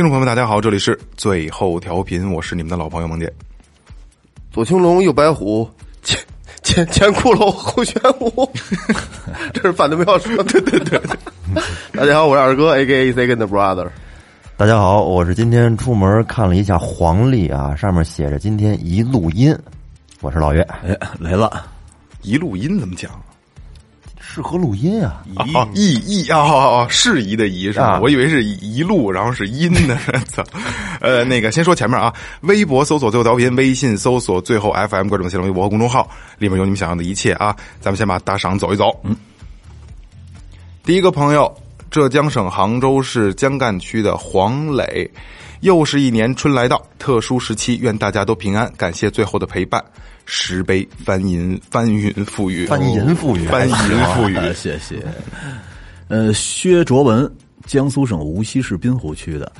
听众朋友们，大家好，这里是最后调频，我是你们的老朋友萌姐。左青龙，右白虎，前前前骷髅，后玄武，这是反对不要说。对对对对。大家好，我是二哥，A K A Second Brother。大家好，我是今天出门看了一下黄历啊，上面写着今天一录音。我是老岳，哎，来了，一录音怎么讲？适合录音啊！哦，意意啊，哦哦，适宜的宜是吧？我以为是一路，然后是音呢。操，呃，那个先说前面啊，微博搜索最后调频，微信搜索最后 FM，关注新浪微博和公众号，里面有你们想要的一切啊。咱们先把打赏走一走。嗯，第一个朋友，浙江省杭州市江干区的黄磊，又是一年春来到，特殊时期，愿大家都平安，感谢最后的陪伴。石碑翻云翻云覆雨，翻云覆雨，翻云覆雨，谢谢。呃，薛卓文，江苏省无锡市滨湖区的，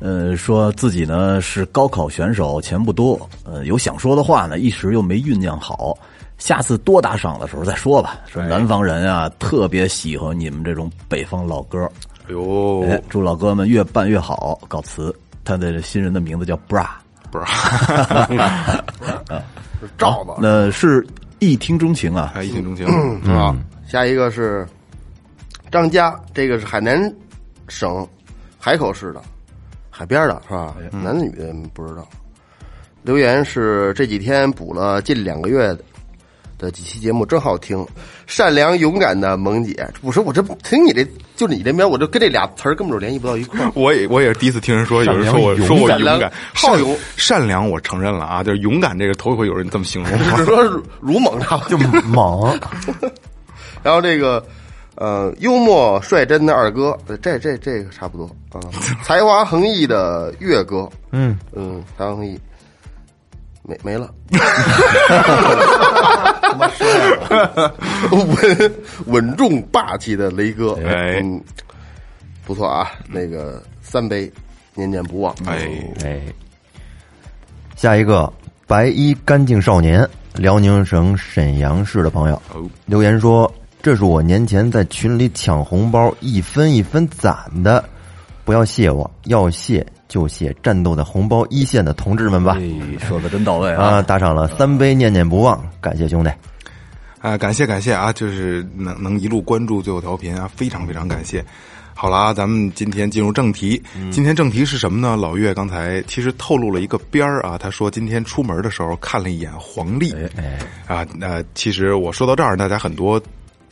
呃，说自己呢是高考选手，钱不多，呃，有想说的话呢，一时又没酝酿好，下次多打赏的时候再说吧。说南方人啊，特别喜欢你们这种北方老歌。哎呦，祝老哥们越办越好，告辞。他的新人的名字叫 Bra，Bra。罩 子，那是一听钟情啊，一听钟情是吧？下一个是张佳，这个是海南省海口市的海边的，是吧？男的女的不知道。留言是这几天补了近两个月的几期节目，真好听。善良勇敢的萌姐，我说我这听你这，就你这边，我就跟这俩词儿根本就联系不到一块儿。我也我也是第一次听人说，有人说我说我勇敢、好勇、善良，我承认了啊，就是勇敢这个头一回有人这么形容。只是说鲁莽差就猛。然后这个呃，幽默率真的二哥，这这这个差不多啊。才华横溢的岳哥，嗯嗯，才华横溢。没没了，稳稳重霸气的雷哥，哎，不错啊，那个三杯念念不忘，哎。哎，下一个白衣干净少年，辽宁省沈阳市的朋友。留言说：“这是我年前在群里抢红包一分一分攒的，不要谢我，要谢。”就写战斗的红包一线的同志们吧，说的真到位啊！打赏了三杯，念念不忘，感谢兄弟，啊，感谢感谢啊！就是能能一路关注最后调频啊，非常非常感谢。好了啊，咱们今天进入正题，今天正题是什么呢？老岳刚才其实透露了一个边儿啊，他说今天出门的时候看了一眼黄历，哎啊，那其实我说到这儿，大家很多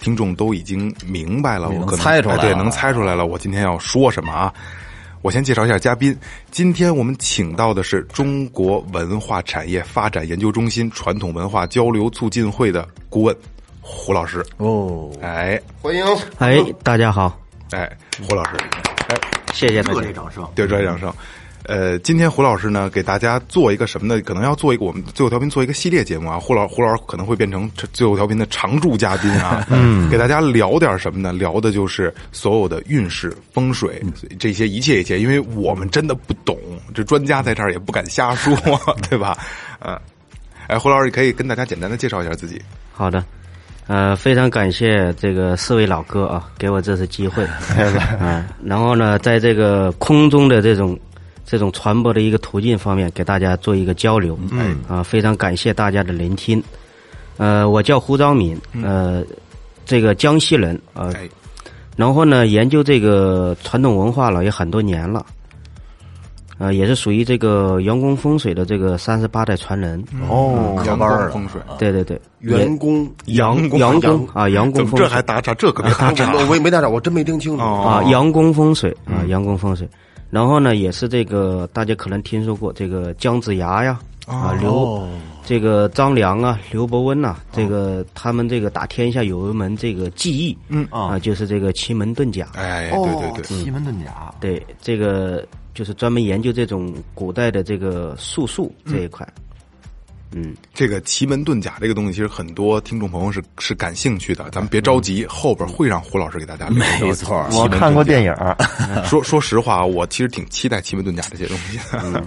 听众都已经明白了，我可能猜出来，对，能猜出来了，我今天要说什么啊？我先介绍一下嘉宾，今天我们请到的是中国文化产业发展研究中心传统文化交流促进会的顾问胡老师。哦，哎，欢迎！哎，大家好！哎，胡老师，哎，谢谢大家，热烈掌声，对，热烈掌声。呃，今天胡老师呢，给大家做一个什么呢？可能要做一个我们最后调频做一个系列节目啊。胡老胡老师可能会变成最后调频的常驻嘉宾啊。嗯，给大家聊点什么呢？聊的就是所有的运势、风水这些一切一切，因为我们真的不懂，这专家在这儿也不敢瞎说，对吧？嗯，哎，胡老师可以跟大家简单的介绍一下自己。好的，呃，非常感谢这个四位老哥啊，给我这次机会 嗯。然后呢，在这个空中的这种。这种传播的一个途径方面，给大家做一个交流。嗯啊，非常感谢大家的聆听。呃，我叫胡章敏，呃，这个江西人啊。然后呢，研究这个传统文化了也很多年了。呃，也是属于这个阳宫风水的这个三十八代传人。哦，阳宫风水。对对对，员工阳阳公啊，阳公风水。这还打岔？这可别 打岔。我也没打岔，我真没听清楚啊。阳宫风水啊，阳公风水。然后呢，也是这个大家可能听说过这个姜子牙呀，啊刘这个张良啊、刘伯温呐、这个他们这个打天下有一门这个技艺，嗯啊，就是这个奇门遁甲。哎，哦对对对，奇门遁甲，对，这个就是专门研究这种古代的这个术数这一块。嗯，这个奇门遁甲这个东西，其实很多听众朋友是是感兴趣的，咱们别着急，后边会让胡老师给大家 没错我看过电影，说说实话，我其实挺期待奇门遁甲这些东西的。嗯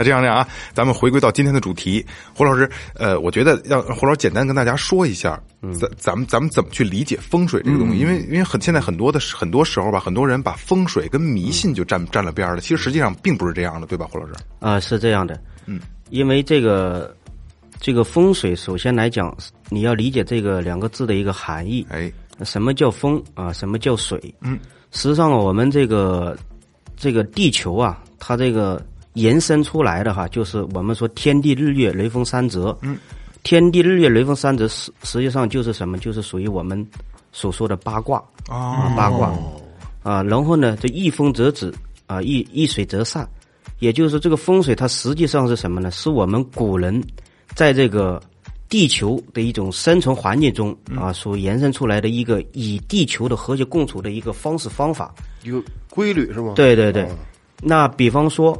那这样这样啊，咱们回归到今天的主题，胡老师，呃，我觉得让胡老师简单跟大家说一下，嗯咱咱们咱们怎么去理解风水这个东西？因为因为很现在很多的很多时候吧，很多人把风水跟迷信就站站了边了，其实实际上并不是这样的，对吧，胡老师？啊、是这样的。嗯，因为这个这个风水，首先来讲，你要理解这个两个字的一个含义。哎，什么叫风啊？什么叫水？嗯，实际上我们这个这个地球啊，它这个延伸出来的哈，就是我们说天地日月雷风三泽。嗯，天地日月雷风三泽实实际上就是什么？就是属于我们所说的八卦哦啊，八卦啊。然后呢，这一风则止啊，一一水则散，也就是说，这个风水它实际上是什么呢？是我们古人在这个地球的一种生存环境中啊，所延伸出来的一个以地球的和谐共处的一个方式方法。一个规律是吗？对对对哦，那比方说，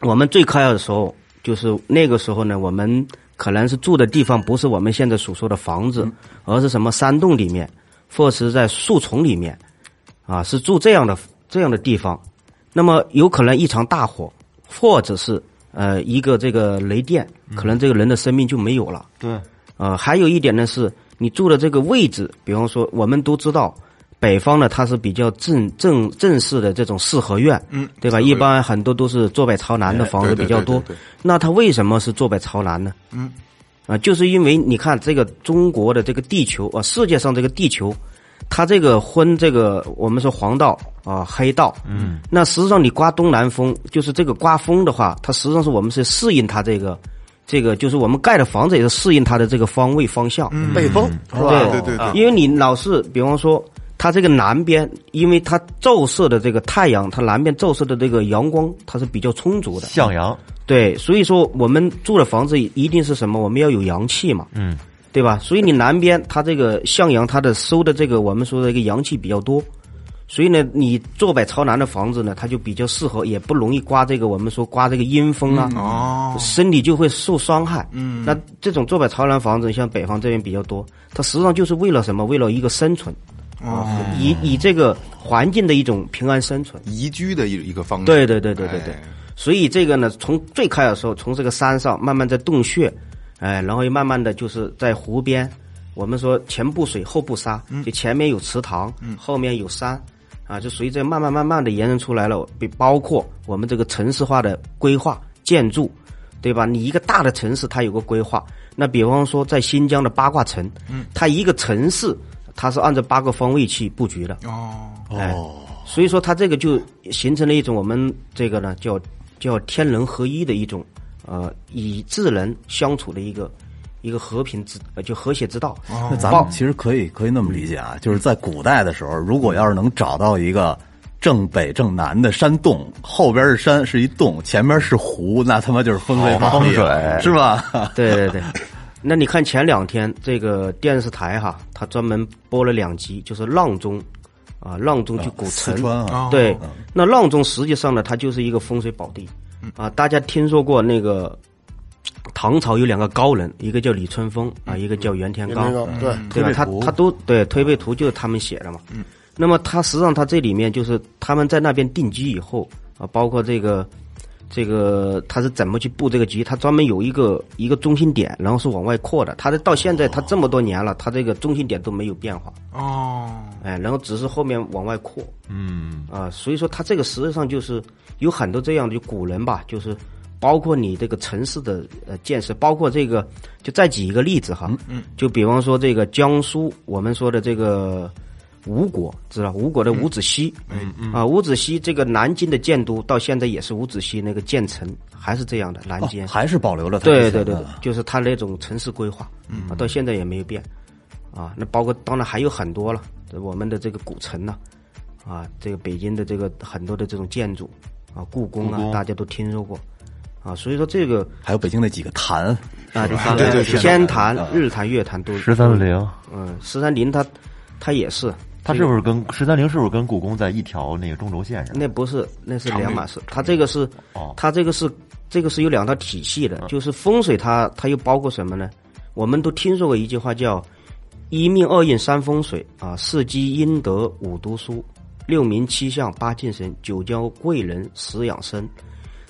我们最开始的时候，就是那个时候呢，我们可能是住的地方不是我们现在所说的房子，而是什么山洞里面，或者是在树丛里面，啊，是住这样的这样的地方。那么有可能一场大火，或者是呃一个这个雷电，可能这个人的生命就没有了。对，呃，还有一点呢，是你住的这个位置，比方说，我们都知道，北方呢它是比较正正正式的这种四合院，嗯对吧？一般很多都是坐北朝南的房子比较多。那它为什么是坐北朝南呢？嗯，啊，就是因为你看这个中国的这个地球啊，世界上这个地球，它这个分这个我们说黄道啊、黑道，嗯，那实际上你刮东南风，就是这个刮风的话，它实际上是我们是适应它这个。这个就是我们盖的房子也是适应它的这个方位方向，北风是吧？对对对。对，因为你老是，比方说，它这个南边，因为它照射的这个太阳，它南边照射的这个阳光，它是比较充足的。向阳，对，所以说我们住的房子一定是什么？我们要有阳气嘛，嗯，对吧？所以你南边它这个向阳，它的收的这个我们说的一个阳气比较多，所以呢，你坐北朝南的房子呢，它就比较适合，也不容易刮这个我们说刮这个阴风啊，哦，身体就会受伤害。嗯，那这种坐北朝南房子，像北方这边比较多，它实际上就是为了什么？为了一个生存，哦，以以这个环境的一种平安生存。宜居的一一个方式，对对对对对对哎。所以这个呢，从最开始的时候，从这个山上慢慢在洞穴，哎，然后又慢慢的就是在湖边，我们说前不水后不沙，就前面有池塘，后面有山，啊，就随着慢慢慢慢的延伸出来了，比包括我们这个城市化的规划建筑，对吧？你一个大的城市它有个规划，那比方说在新疆的八卦城，它一个城市它是按照八个方位去布局的，哦，哎，所以说它这个就形成了一种我们这个呢叫叫天人合一的一种呃以智能相处的一个一个和平之呃就和谐之道。那咱们其实可以可以那么理解啊，就是在古代的时候，如果要是能找到一个正北正南的山洞，后边是山是一洞，前面是湖，那他妈就是风水宝地，是吧？对对对。那你看前两天这个电视台哈，它专门播了两集，就是阆中啊，阆中就古城。四川啊，对，那阆中实际上呢，它就是一个风水宝地啊。大家听说过那个唐朝有两个高人，一个叫李春风啊，一个叫袁天罡。对，对吧？他他都对推背图就是他们写的嘛。嗯。那么他实际上他这里面就是他们在那边定居以后啊，包括这个这个他是怎么去布这个局，他专门有一个一个中心点，然后是往外扩的。他的到现在他这么多年了，他这个中心点都没有变化。哦，哎，然后只是后面往外扩。嗯，啊，所以说他这个实际上就是有很多这样的就古人吧，就是包括你这个城市的呃建设，包括这个就再举一个例子哈，嗯，就比方说这个江苏我们说的这个吴国，知道？吴国的伍子胥，嗯嗯啊，伍子胥这个南京的建都到现在也是伍子胥那个建成，还是这样的南京，还是保留了它对对对对，就是他那种城市规划，啊，到现在也没有变，啊，那包括当然还有很多了，这我们的这个古城呢、啊，这个北京的这个很多的这种建筑啊，故宫啊，大家都听说过，啊，所以说这个还有北京那几个坛，啊，天坛、日坛、月坛都十三陵，嗯，十三陵它它也是，它是不是跟十三陵是不是跟故宫在一条那个中轴线上？那不是，那是两码事。它这个是哦，它这个是这个是有两套体系的，就是风水它它又包括什么呢？我们都听说过一句话叫“一命二运三风水”啊，四积阴德五读书，六名七相八敬神，九交贵人十养生。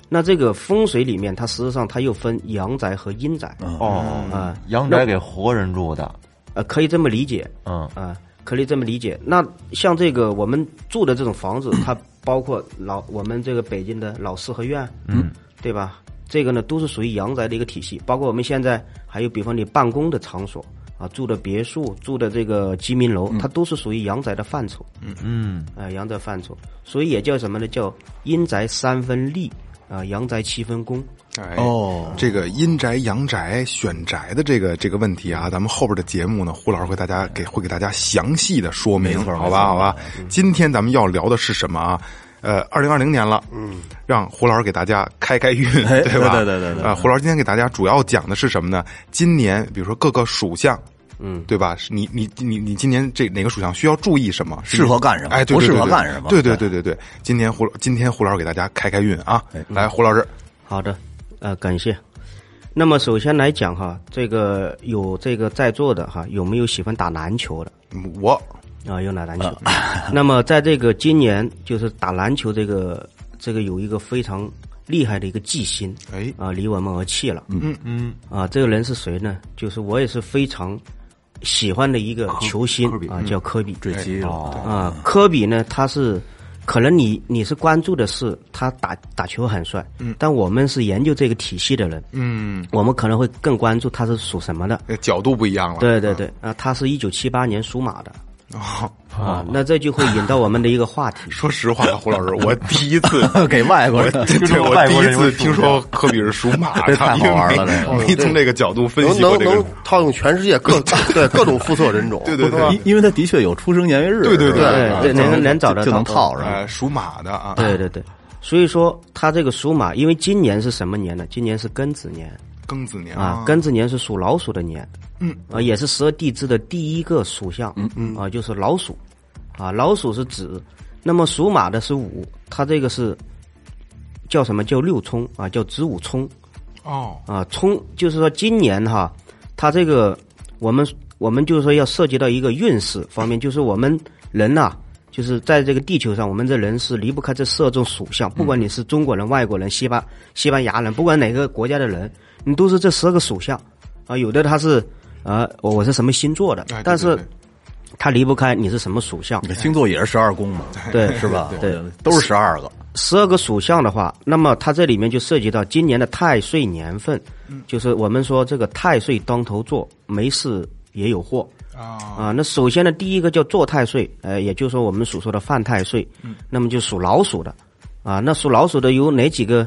那这个风水里面，它实际上它又分阳宅和阴宅，哦啊，阳宅给活人住的，呃，可以这么理解，嗯啊，可以这么理解。那像这个我们住的这种房子，它包括老我们这个北京的老四合院，嗯，对吧？这个呢都是属于阳宅的一个体系，包括我们现在还有比方你办公的场所啊，住的别墅、住的这个居民楼，它都是属于阳宅的范畴，嗯嗯，啊，阳宅范畴，所以也叫什么呢？叫阴宅三分利啊，阳宅七分公。哎哦这个阴宅、阳宅选宅的这个这个问题啊，咱们后边的节目呢，胡老师会大家给会给大家详细的说明，好吧，好吧。今天咱们要聊的是什么啊？呃，二零二零年了，嗯，让胡老师给大家开开运，哎 对吧？对对对对对啊，胡老师今天给大家主要讲的是什么呢？今年比如说各个属相。嗯，对吧？是你你你你今年这哪个属相需要注意什么？适合干什么哎，对不适合干什么对对对对对，今天胡今天胡老师给大家开开运啊！来，胡老师，好的，呃，感谢。那么首先来讲哈，这个有这个在座的哈，有没有喜欢打篮球的我啊？有打篮球。那么在这个今年，就是打篮球这个这个有一个非常厉害的一个巨星哎啊，离我们而去了。嗯嗯啊，这个人是谁呢？就是我也是非常喜欢的一个球星啊，叫科比。坠机了，啊，科比呢，他是可能你你是关注的是他打打球很帅，嗯，但我们是研究这个体系的人，嗯，我们可能会更关注他是属什么的。呃角度不一样了。对对对，啊，他是一九七八年属马的 哦，啊，那这就会引到我们的一个话题。说实话，胡老师，我 第一次给外国人对对，我第一次听说科比是属马的，这太好玩了没从这个角度分析过这个能能。套用全世界各对各种肤色人种，对对对。因因为他的确有出生年月日，对对对。对能能能找着就能套上。呃，属马的啊，对对对，所以说他这个属马，因为今年是什么年呢？今年是庚子年庚子年。啊，庚子年是属老鼠的年，嗯。啊，也是十二地支的第一个属相，嗯。嗯，啊，就是老鼠，啊，老鼠是子，那么属马的是午，它这个是叫什么？叫六冲啊，叫子午冲。哦，啊，冲就是说今年哈，它这个我们我们就是说要涉及到一个运势方面，就是我们人呐、就是在这个地球上，我们这人是离不开这十二种属相，不管你是中国人、外国人、西班西班牙人，不管哪个国家的人，你都是这十二个属相啊。有的他是啊，我我是什么星座的哎，但是他离不开你是什么属相你。的星座也是十二宫嘛，对，是吧？对，都是十二个。十二个属相的话，那么它这里面就涉及到今年的太岁年份，就是我们说这个太岁当头坐，没事也有祸啊，啊。那首先呢，第一个叫坐太岁，呃，也就是说我们所说的犯太岁，那么就属老鼠的啊。那属老鼠的有哪几个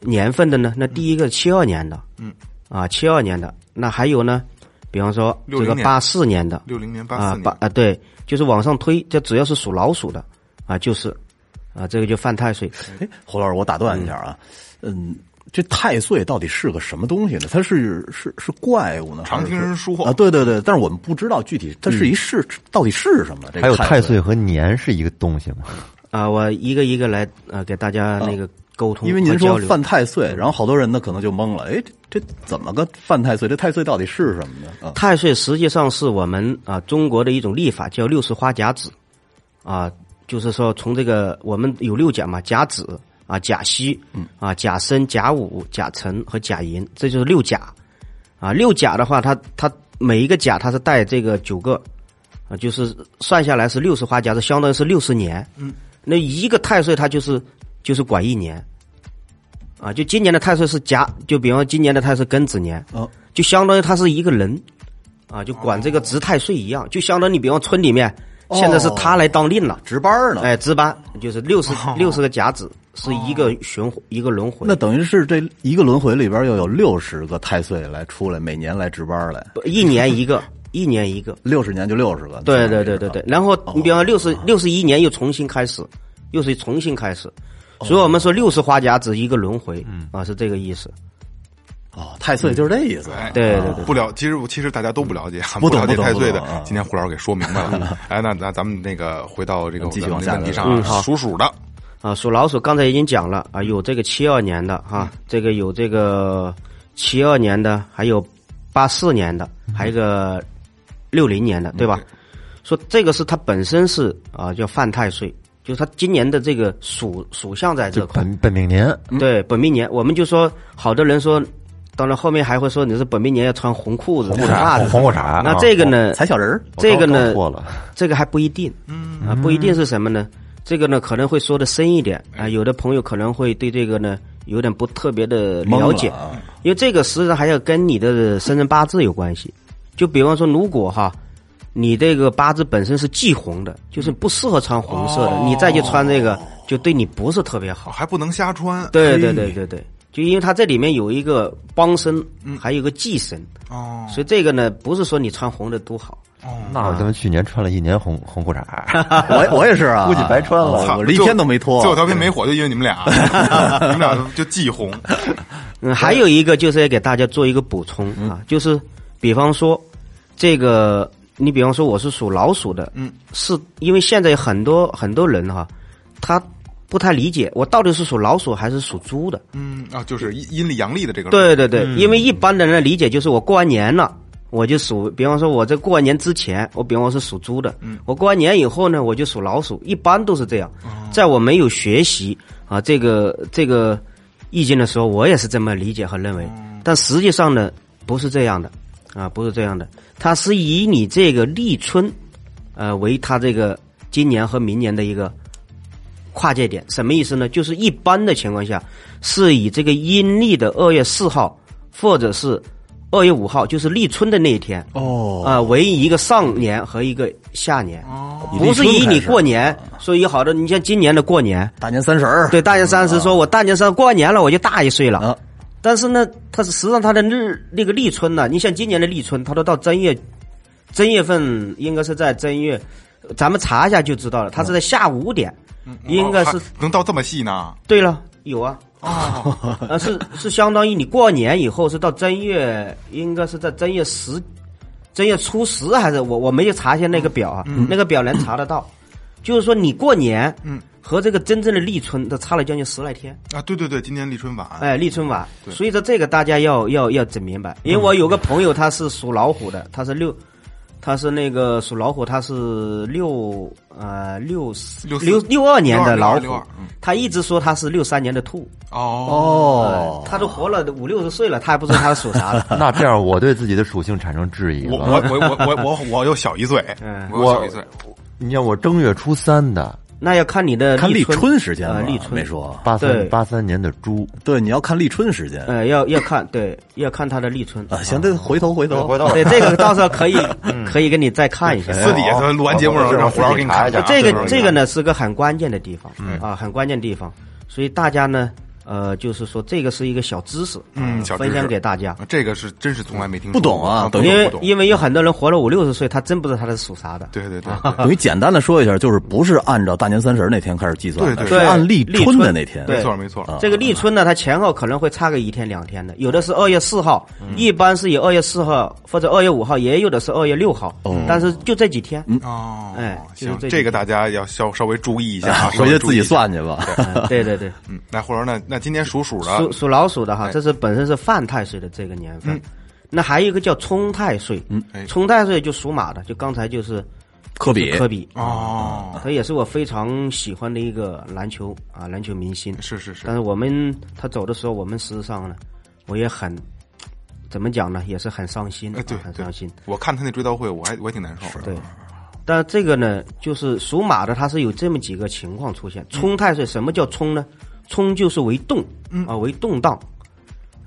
年份的呢？那第一个七二年的，嗯，啊，七二年的，那还有呢，比方说这个八四年的，六零年八啊四年，八啊对，就是往上推，这只要是属老鼠的啊，就是啊，这个就犯太岁。哎，胡老师，我打断一下啊，嗯，这太岁到底是个什么东西呢？它是是是怪物呢？常听人说啊，对对对，但是我们不知道具体它是一是到底是什么。这个还有太太岁和年是一个东西吗？啊，我一个一个来呃给大家那个沟通因为您。说犯太岁，然后好多人呢可能就懵了，哎，这这怎么个犯太岁？这太岁到底是什么呢？啊，太岁实际上是我们啊中国的一种历法，叫六十花甲子，啊，就是说从这个我们有六甲嘛，甲子啊、甲戌，啊、甲申、甲午、甲辰和甲寅，这就是六甲。啊，六甲的话，它它每一个甲它是带这个九个，啊，就是算下来是六十花甲子，相当于是六十年。嗯，那一个太岁它就是就是管一年。啊，就今年的太岁是甲，就比方今年的太岁庚子年，哦，就相当于他是一个人，啊，就管这个值太岁一样，就相当于你比方村里面，现在是他来当令了，值班了？哎，值班就是六十六十个甲子是一个循环一个轮回，那等于是这一个轮回里边又有六十个太岁来出来，每年来值班来，一年一个，一年一个，六十年就六十个。对对对对对，然后你比方六十六十一年又重新开始，又是重新开始，所以我们说六十花甲指一个轮回，啊，是这个意思。哦，太岁就是这意思。哎对对对不了，其实其实大家都不了解，不懂了解太岁的。今天胡老师给说明白了。哎，那那咱们那个回到这个继续往下聊问题上啊，嗯好属鼠的，啊，属老鼠刚才已经讲了啊，有这个七二年的哈、这个有这个七二年的，还有八四年的，还有一个六零年的，对吧？说这个是它本身是啊叫犯太岁，就是他今年的这个属属相在这块，本本命年，对本命年，我们就说好多人说，当然后面还会说你是本命年要穿红裤子、红袜子，黄裤衩，那这个呢，踩小人儿，这个呢错了，这个还不一定，嗯。啊，不一定是什么呢？这个呢可能会说的深一点。啊，有的朋友可能会对这个呢有点不特别的了解，因为这个实际上还要跟你的生辰八字有关系。就比方说，如果哈，你这个八字本身是忌红的，就是不适合穿红色的，哦你再去穿这个，就对你不是特别好。哦还不能瞎穿。对对对对对，就因为它这里面有一个帮身，还有一个忌神，哦。所以这个呢不是说你穿红的都好。哦。那我他妈去年穿了一年红红裤衩，我我也是啊，估计白穿了。我这一天都没脱。最后调频没火，就因为你们俩，你们俩就忌红。嗯，还有一个就是要给大家做一个补充啊，就是比方说这个，你比方说我是属老鼠的，嗯，是因为现在很多很多人哈，他不太理解我到底是属老鼠还是属猪的。嗯啊，就是阴阴历阳历的这个。对对对，因为一般的人的理解就是我过完年了。我就属，比方说，我在过完年之前，我比方说是属猪的，嗯我过完年以后呢，我就属老鼠，一般都是这样。在我没有学习啊这个这个易经的时候，我也是这么理解和认为，但实际上呢，不是这样的啊，不是这样的，它是以你这个立春，呃，为它这个今年和明年的一个跨界点，什么意思呢？就是一般的情况下，是以这个阴历的二月四号，或者是二月五号，就是立春的那一天，哦啊、为一个上年和一个下年，哦不是以你过年，所以好的，你像今年的过年，大年三十儿，对，大年三十说我大年三十过完年了，我就大一岁了。啊但是呢，它是实际上它的日那个立春呢，你像今年的立春，它都到正月，正月份应该是在正月，咱们查一下就知道了，它是在下午五点，应该是哦能到这么细呢？对了，有啊。啊，呃，是是相当于你过年以后是到正月，应该是在正月十，正月初十还是我我没有查一下那个表啊，那个表能查得到，就是说你过年，嗯，和这个真正的立春，它差了将近十来天，啊，对对对，今年立春晚。哎，立春晚，所以说这个大家要要要整明白，因为我有个朋友他是属老虎的，他是六。他是那个属老虎，他是六呃六六四六六二年的老虎62嗯，他一直说他是六三年的兔，哦哦，他都活了五六十岁了，他还不知道他是属啥的。那这样我对自己的属性产生质疑我了。我我我我我我又小一岁，嗯我小一岁。你像我正月初三的，那要看你的看立春春时间吧呃，立春没。说。八对三八三年的猪，对，你要看立春时间呃，要要看，对，要看它的立春啊。行，这回头回头回头对，这个到时候可以 可以给你再看一下。私底下咱录完节目让让胡老师给你看一下啊。这个这个呢是个很关键的地方啊，很关键地方，所以大家呢，呃，就是说这个是一个小知识，嗯，分享给大家。啊这个是真是从来没听说不懂啊过等因为因为有很多人活了五六十岁，他真不知道他是属啥的。对对对，等于简单的说一下，就是不是按照大年三十那天开始计算的，对是按立立春的那天。没错没错。这个立春呢，它前后可能会差个一天两天的，有的是二月四号，一般是以二月四号或者二月五号，也有的是二月六号，但是就这几天。哦，哎就是行，这这个大家要稍稍微注意一下啊，稍回去自己。算去吧。嗯对对对，嗯，那，或者那那今年属鼠的。属属老鼠的哈，哎。这是本身是犯太岁的这个年份。那还有一个叫冲太岁，冲太岁就属马的，就刚才就是科比。科比，哦，他也是我非常喜欢的一个篮球啊篮球明星。是是是。但，是我们他走的时候，我们实际上呢，我也很怎么讲呢，也是很伤心，哎对啊很伤心。我看他那追悼会，我还我也挺难受的。对，但这个呢，就是属马的，他是有这么几个情况出现。冲太岁，什么叫冲呢？冲就是为动，啊，为动荡。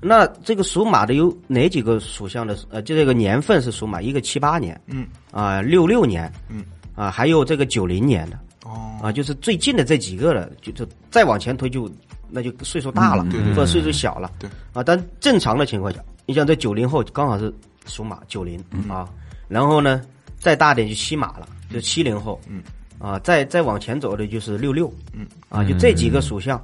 那这个属马的有哪几个属相的？呃，就这个年份是属马，一个七八年，嗯，啊，六六年，嗯，啊，还有这个九零年的，哦，啊，就是最近的这几个了，就就再往前推就那就岁数大了，对对或者岁数小了，对。啊，但正常的情况下，你像这九零后刚好是属马九零啊，然后呢再大点就七马了，就七零后，嗯，啊，再再往前走的就是六六，嗯，啊，就这几个属相，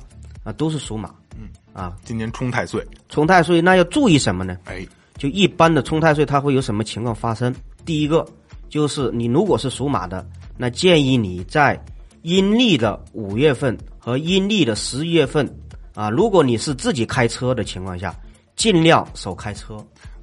啊，都是属马。嗯啊，今年冲太岁，冲太岁那要注意什么呢？哎，就一般的冲太岁，它会有什么情况发生？第一个就是你如果是属马的，那建议你在阴历的五月份和阴历的十一月份啊，如果你是自己开车的情况下，尽量少开车。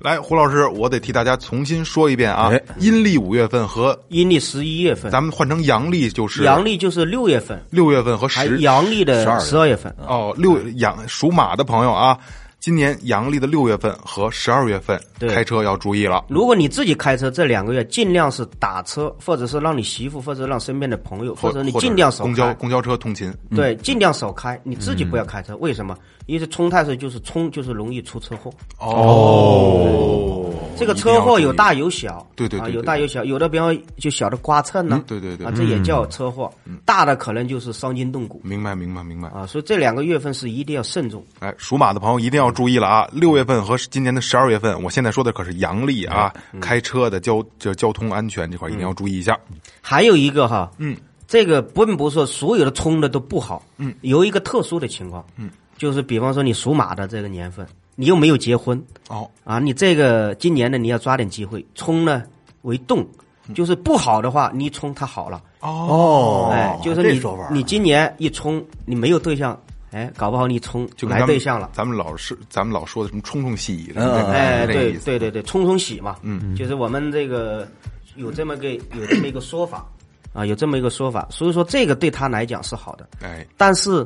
来，胡老师，我得替大家重新说一遍啊哎！阴历五月份和阴历十一月份，咱们换成阳历就是阳历就是六月份，六月份和还十阳历的12十二月份。哦六阳属马的朋友啊，今年阳历的六月份和十二月份对开车要注意了。如果你自己开车，这两个月尽量是打车，或者是让你媳妇，或者让身边的朋友，或者你尽量少。公交公交车通勤，对，尽量少开，你自己不要开车。为什么？因为冲太岁就是冲，就是容易出车祸。哦，这个车祸有大有小，啊，对对对对有大有小，有的比方就小的刮蹭呢，对对对啊，这也叫车祸。大的可能就是伤筋动骨明白明白明白。啊，所以这两个月份是一定要慎重。哎，属马的朋友一定要注意了啊！六月份和今年的十二月份，我现在说的可是阳历啊，嗯开车的交就交通安全这块一定要注意一下。还有一个哈，嗯，这个并不是说所有的冲的都不好，嗯，有一个特殊的情况，嗯，就是比方说你属马的这个年份，你又没有结婚哦，啊，你这个今年呢你要抓点机会，冲呢为动，就是不好的话，你一冲它好了，哦。哎，就是你你今年一冲你没有对象，哎，搞不好你冲就来对象了。咱们老是咱们老说的什么冲冲喜，嗯哎，对对对对，冲冲喜嘛，嗯，就是我们这个有这么个有这么一个说法啊，有这么一个说法，所以说这个对他来讲是好的，哎，但是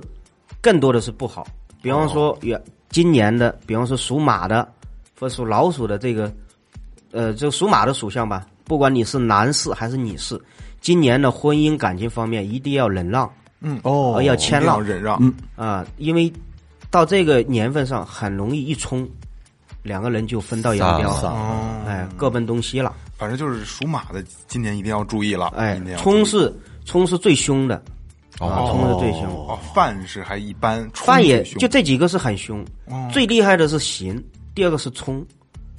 更多的是不好。比方说，也今年的，比方说属马的或属老鼠的这个，呃，就属马的属相吧，不管你是男士还是女士，今年的婚姻感情方面一定要忍让，嗯哦呃要谦让忍让。嗯啊，因为到这个年份上很容易一冲，两个人就分道扬镳散了，哎，各奔东西了。反正就是属马的，今年一定要注意了。哎冲是冲是最凶的，啊，冲是最凶。哦，犯是还一般，冲犯也就这几个是很凶，最厉害的是刑，第二个是冲，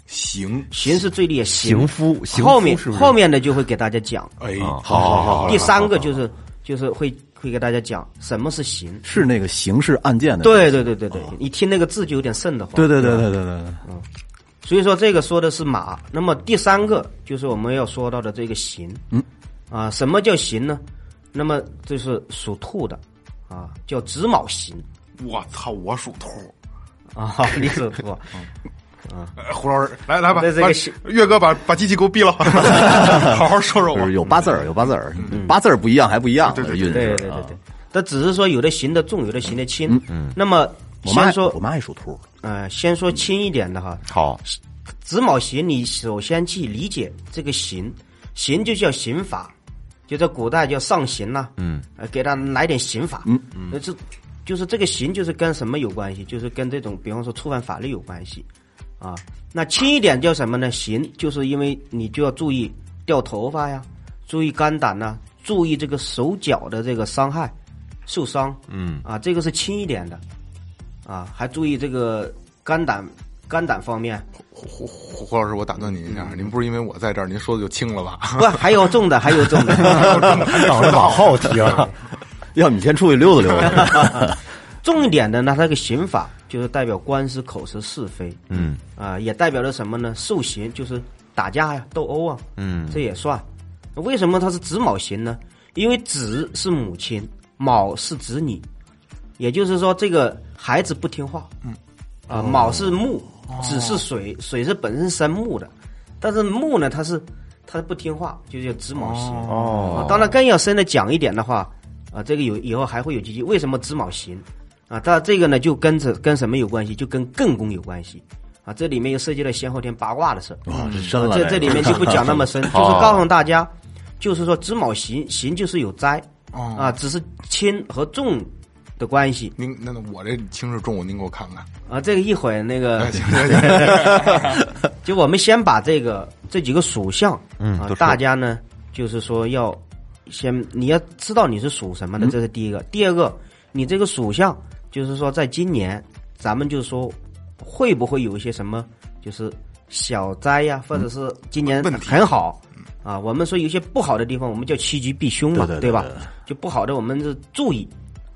刑，刑是最厉害，行夫刑夫后面后面的就会给大家讲，哎，好好好，第三个就是就是会会给大家讲什么是刑。是那个刑事案件的，对对对对对，你听那个字就有点瘆得慌。对对对对对对。嗯，所以说这个说的是马，那么第三个就是我们要说到的这个刑，嗯，啊，什么叫刑呢？那么这是属兔的，啊，叫子卯刑我操，我属兔。啊，你属兔，啊。胡老师，来来吧，那这个把是岳哥把把机器给我闭了，好好说说我。就是。有八字儿，有八字儿，八字儿不一样还不一样，对对运势对对对啊。对，但只是说有的行的重，有的行的轻，嗯，那么我妈先说我妈也属兔，呃，先说轻一点的哈，好，子卯刑，你首先去理解这个刑，刑就叫刑法，就在古代叫上刑呐、嗯，呃，给他来点刑法，嗯嗯，这就是这个刑就是跟什么有关系？就是跟这种比方说触犯法律有关系，啊，那轻一点叫什么呢？刑就是因为你就要注意掉头发呀，注意肝胆呐、注意这个手脚的这个伤害、受伤，嗯，啊，这个是轻一点的，啊，还注意这个肝胆肝胆方面。胡胡胡老师，我打断您一下，您不是因为我在这儿，您说的就轻了吧？不，还有重的，还有重的。等着往后听。要你先出去溜达溜达。重一点的呢，它这个刑法就是代表官司、口舌是非，嗯啊、也代表了什么呢？受刑就是打架呀、斗殴啊，嗯，这也算。为什么它是子卯刑呢？因为子是母亲，卯是子女，也就是说这个孩子不听话。嗯，啊，卯是木，子是水，水是本身生木的，但是木呢，它是它不听话，就叫子卯刑。哦啊，当然更要深的讲一点的话，啊，这个有以后还会有几句。为什么子卯刑？啊，它这个呢就跟着跟什么有关系？就跟艮宫有关系。啊，这里面又涉及了先后天八卦的事儿。哇，这深了，这这里面就不讲那么深，就是告诉大家，就是说子卯刑刑就是有灾哦啊，只是轻和重的关系您那那我这轻视重，您给我看看。啊。这个一会儿那个哎，行行 行，就我们先把这个这几个属相，啊大家呢就是说要先你要知道你是属什么的，这是第一个。第二个，你这个属相就是说在今年，咱们就是说会不会有一些什么就是小灾呀，或者是今年很好。啊，我们说有些不好的地方，我们叫趋吉避凶嘛，吧对对对对？就不好的我们是注意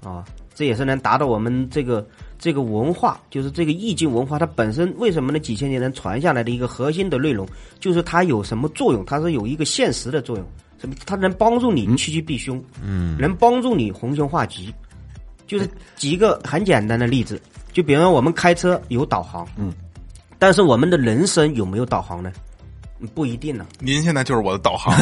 啊。这也是能达到我们这个这个文化，就是这个易经文化，它本身为什么呢？几千年能传下来的一个核心的内容，就是它有什么作用？它是有一个现实的作用，什么？它能帮助你趋吉避凶，嗯，能帮助你逢凶化吉。就是举一个很简单的例子，就比方我们开车有导航，嗯，但是我们的人生有没有导航呢？不一定呢。您现在就是我的导航，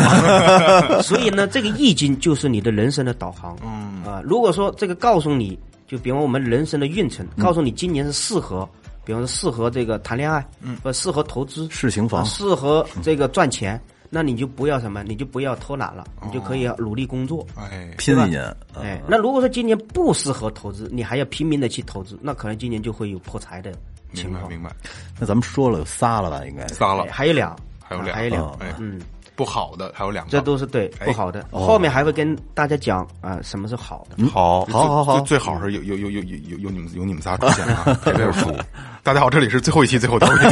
所以呢，这个易经就是你的人生的导航。嗯啊，如果说这个告诉你就比方我们人生的运程，告诉你今年是适合，比方说适合这个谈恋爱，嗯，不适合投资，事情房，适合这个赚钱，那你就不要什么，你就不要偷懒了，你就可以努力工作，哎，拼一年。哎，那如果说今年不适合投资，你还要拼命的去投资，那可能今年就会有破财的情况。明白明白。那咱们说了有仨了吧？应该仨了，还有俩。还有两，还有两，哎，嗯，不好的还有两个，这都是对不好的。后面还会跟大家讲啊，什么是好的。好，好，好，好，最好是有有有有有有有你们有你们仨出现啊，这是书。大家好，这里是最后一期最后调频。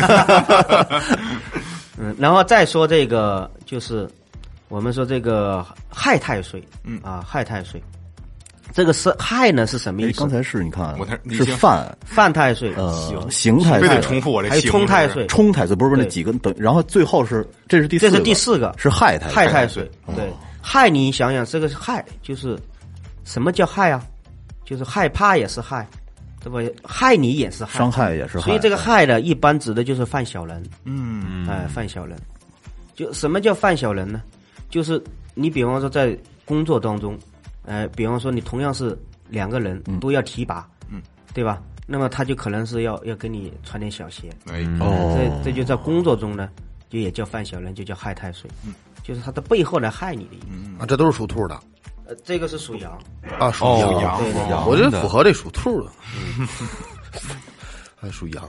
嗯，然后再说这个，就是我们说这个害太岁，嗯啊，害太岁。这个是害呢是什么意思？刚才是你看，我是犯。犯太岁，呃，刑太岁，非得重复我这，还有冲太岁，冲太岁不是那几个等，然后最后是这是第这是第四个。是害太害太岁，对。害你想想这个是害就是什么叫害啊？就是害怕也是害，对吧？害你也是害，伤害也是害，所以这个害呢，一般指的就是犯小人，嗯，哎，犯小人，就什么叫犯小人呢？就是你比方说在工作当中。呃，比方说你同样是两个人都要提拔，嗯，对吧？那么他就可能是要要给你穿点小鞋，哎，哦，这这就在工作中呢，就也叫犯小人，就叫害太岁，嗯，就是他的背后来害你的意思。啊，这都是属兔的，呃，这个是属羊，啊，属羊，对对，我这符合这属兔的，还属羊，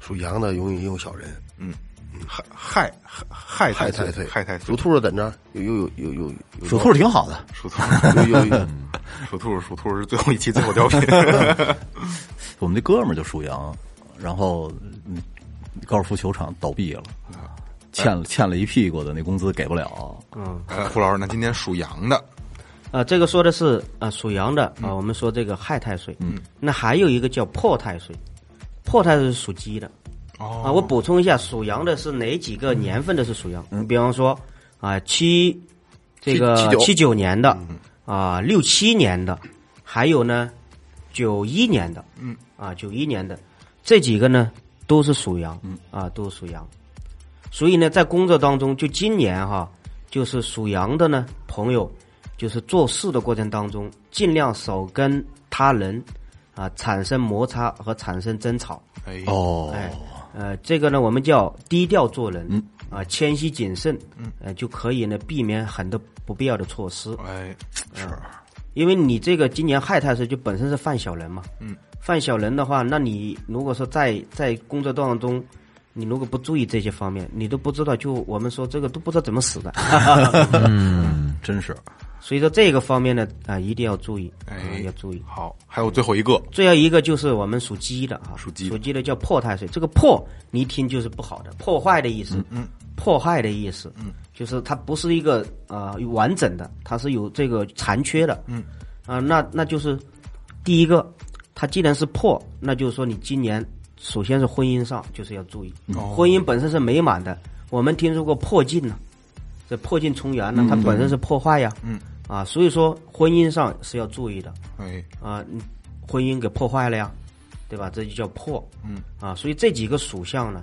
属羊的容易用小人，嗯。害害害害太岁，害太岁。属兔的等着，有有有有有。属兔挺好的，属兔有有。属兔属兔是最后一期最后调频。我们那哥们儿就属羊，然后高尔夫球场倒闭了，欠了欠了一屁股的那工资给不了。嗯，胡老师，那今天属羊的啊，这个说的是啊属羊的啊，我们说这个亥太岁。嗯，那还有一个叫破太岁，破太岁是属鸡的。啊，我补充一下，属羊的是哪几个年份的是属羊？嗯，比方说啊，七这个七九年的啊，六七年的，还有呢九一年的，嗯，啊九一年的这几个呢都是属羊，嗯，啊都是属羊。所以呢，在工作当中，就今年哈，就是属羊的呢朋友，就是做事的过程当中，尽量少跟他人啊产生摩擦和产生争吵。哎哦，哎。呃，这个呢，我们叫低调做人，啊，谦虚谨慎，呃，就可以呢避免很多不必要的措施。哎，是，因为你这个今年亥太岁就本身是犯小人嘛，嗯，犯小人的话，那你如果说在在工作当中，你如果不注意这些方面，你都不知道，就我们说这个都不知道怎么死的。嗯，真是。所以说这个方面呢，啊，一定要注意，哎，要注意。好，还有最后一个，最后一个就是我们属鸡的啊，属鸡，属鸡的叫破太岁。这个破，你一听就是不好的，破坏的意思，嗯，破坏的意思，嗯，就是它不是一个啊完整的，它是有这个残缺的，嗯，啊，那那就是第一个，它既然是破，那就是说你今年首先是婚姻上就是要注意，婚姻本身是美满的，我们听说过破镜呢，这破镜重圆呢，它本身是破坏呀，嗯。啊，所以说婚姻上是要注意的。哎，啊，婚姻给破坏了呀，对吧？这就叫破。嗯，啊，所以这几个属相呢，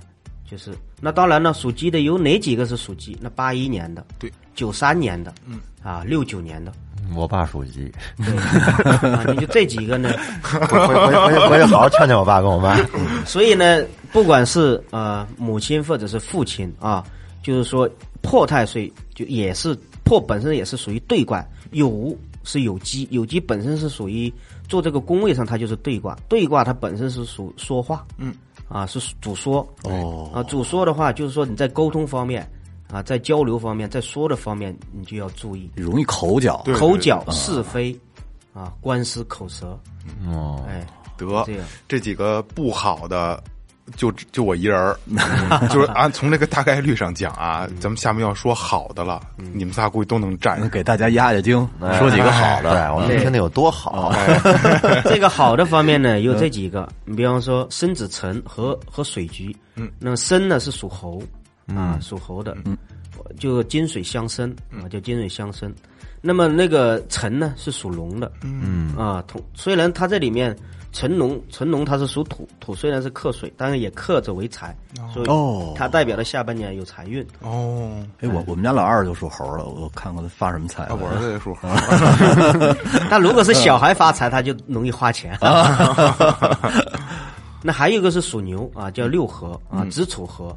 就是那当然了，属鸡的有哪几个是属鸡？那八一年的，对，九三年的，嗯，啊，六九年的。我爸属鸡。对，你就这几个呢，回回回回去好好劝劝我爸跟我妈。所以呢，不管是呃母亲或者是父亲啊，就是说破太岁就也是。破本身也是属于对卦，有是有机，有机本身是属于做这个宫位上，它就是对卦。对卦它本身是属说话，嗯，啊是主说哦，啊主说的话就是说你在沟通方面啊，在交流方面，在说的方面你就要注意，容易口角，口角是非啊，官司口舌哦，哎得这几个不好的。就就我一人儿，就是按从这个大概率上讲啊，咱们下面要说好的了，你们仨估计都能占。给大家压压惊，说几个好对，的。我们听得有多好。这个好的方面呢，有这几个，你比方说申子辰和和水局，嗯，那么申呢是属猴，啊，属猴的，嗯，就金水相生啊，叫金水相生。那么那个辰呢是属龙的，嗯。啊，同虽然它这里面辰龙辰龙它是属土，土虽然是克水，但是也克着为财，所哦。以它代表了下半年有财运。哦，哎，我我们家老二就属猴了，我看看他发什么财啊，我儿子也属猴。但如果是小孩发财，他就容易花钱。那还有一个是属牛啊，叫六合啊，子丑合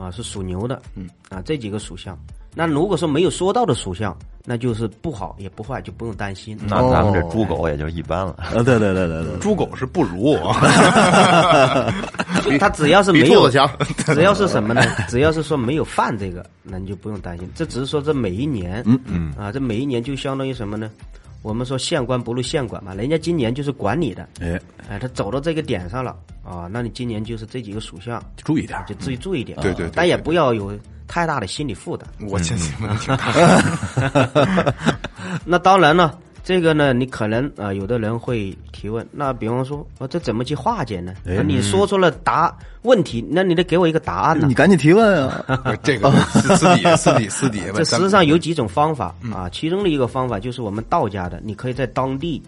啊，是属牛的。嗯啊，这几个属相。那如果说没有说到的属相，那就是不好也不坏，就不用担心。那咱们这猪狗也就一般了。啊，对对对对对，猪狗是不如，就 他只要是没有 只要是什么呢？只要是说没有犯这个，那你就不用担心。这只是说这每一年，嗯嗯啊，这每一年就相当于什么呢？我们说县官不如县管嘛，人家今年就是管你的，哎，哎，他走到这个点上了啊，那你今年就是这几个属相，注意点就自己注意点，对对对但也不要有太大的心理负担。我信息问题挺大。那当然了，这个呢，你可能啊、呃有的人会提问，那比方说，我，这怎么去化解呢？哎你说出了答问题，那你得给我一个答案呢你。赶紧提问啊！这个私私底下私底私底 下这问，实际上有几种方法啊，其中的一个方法就是我们道家的，你可以在当地，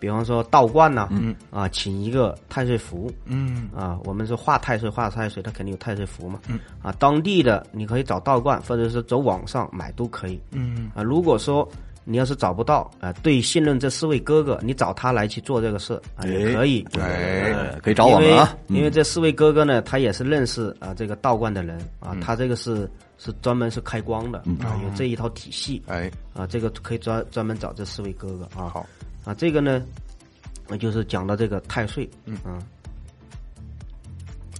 比方说道观呐、啊，请一个太岁符，嗯。啊，我们是画太岁，画太岁，它肯定有太岁符嘛，啊，当地的你可以找道观，或者是走网上买都可以，嗯。啊，如果说你要是找不到啊，对信任这四位哥哥，你找他来去做这个事啊，也可以。可以找我们啊。因为这四位哥哥呢，他也是认识啊这个道观的人啊，他这个是是专门是开光的啊，有这一套体系哎，啊，这个可以专专门找这四位哥哥啊。好啊，这个呢，那就是讲到这个太岁，嗯啊，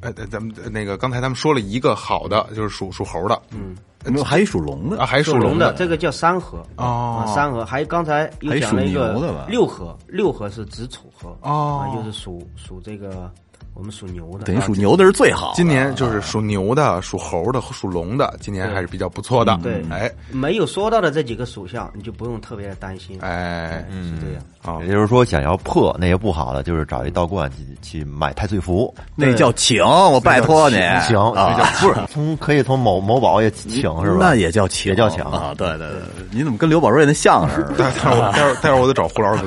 哎，咱们那个刚才他们说了一个好的，就是属属猴的，嗯没有还有属龙的啊，还有属龙的这个叫三合哦啊，三合。还有刚才又讲了一个还属牛的吧六合，六合是子丑合哦啊，又是属属这个我们属牛的，等于属牛的是最好。今年就是属牛的、属猴的和、属龙的，今年还是比较不错的。对哎没有说到的这几个属相，你就不用特别的担心，哎，是这样。啊也就是说，想要破那些不好的，就是找一道观去去买太岁符，那叫请，我拜托你，请啊，不是从可以从某某宝也请是吧？那也叫请，也叫请啊！对对对，你怎么跟刘宝瑞那相声似的？待待会儿待会儿待会儿我得找胡老师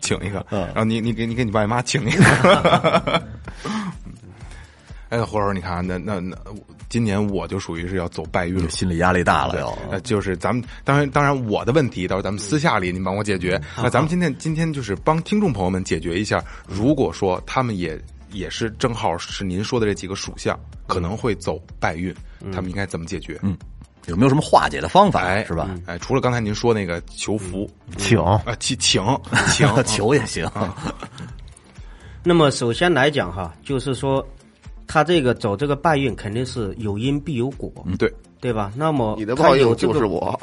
请一个，然后你你给你给你爸你妈请一个。哎，胡老师，你看，那那那，今年我就属于是要走败运了。心理压力大了就是咱们当然当然我的问题，到时候咱们私下里您帮我解决。那咱们今天今天就是帮听众朋友们解决一下，如果说他们也也是正好是您说的这几个属相，可能会走败运，他们应该怎么解决？嗯，有没有什么化解的方法？哎，是吧？哎，除了刚才您说那个求福，请啊，请请 请求也行。那么首先来讲哈，就是说，他这个走这个败运肯定是有因必有果，嗯，对，对吧？那么你的他报应就是我，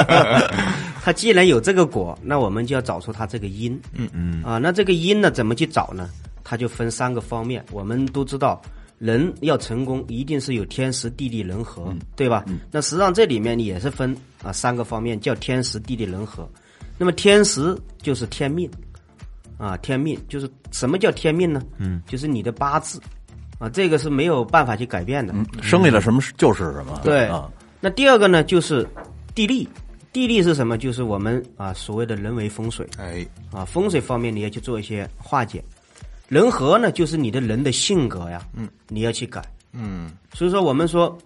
他既然有这个果，那我们就要找出他这个因。嗯嗯啊，那这个因呢，怎么去找呢？它就分三个方面。我们都知道，人要成功，一定是有天时地利人和，对吧？那实际上这里面也是分啊三个方面，叫天时地利人和。那么天时就是天命，啊，天命就是什么叫天命呢？嗯，就是你的八字，啊，这个是没有办法去改变的。生下来什么是就是什么。对啊，那第二个呢，就是地利。地利是什么？就是我们啊所谓的人为风水哎，啊，风水方面你要去做一些化解。人和呢，就是你的人的性格呀，嗯，你要去改。嗯，所以说，我们说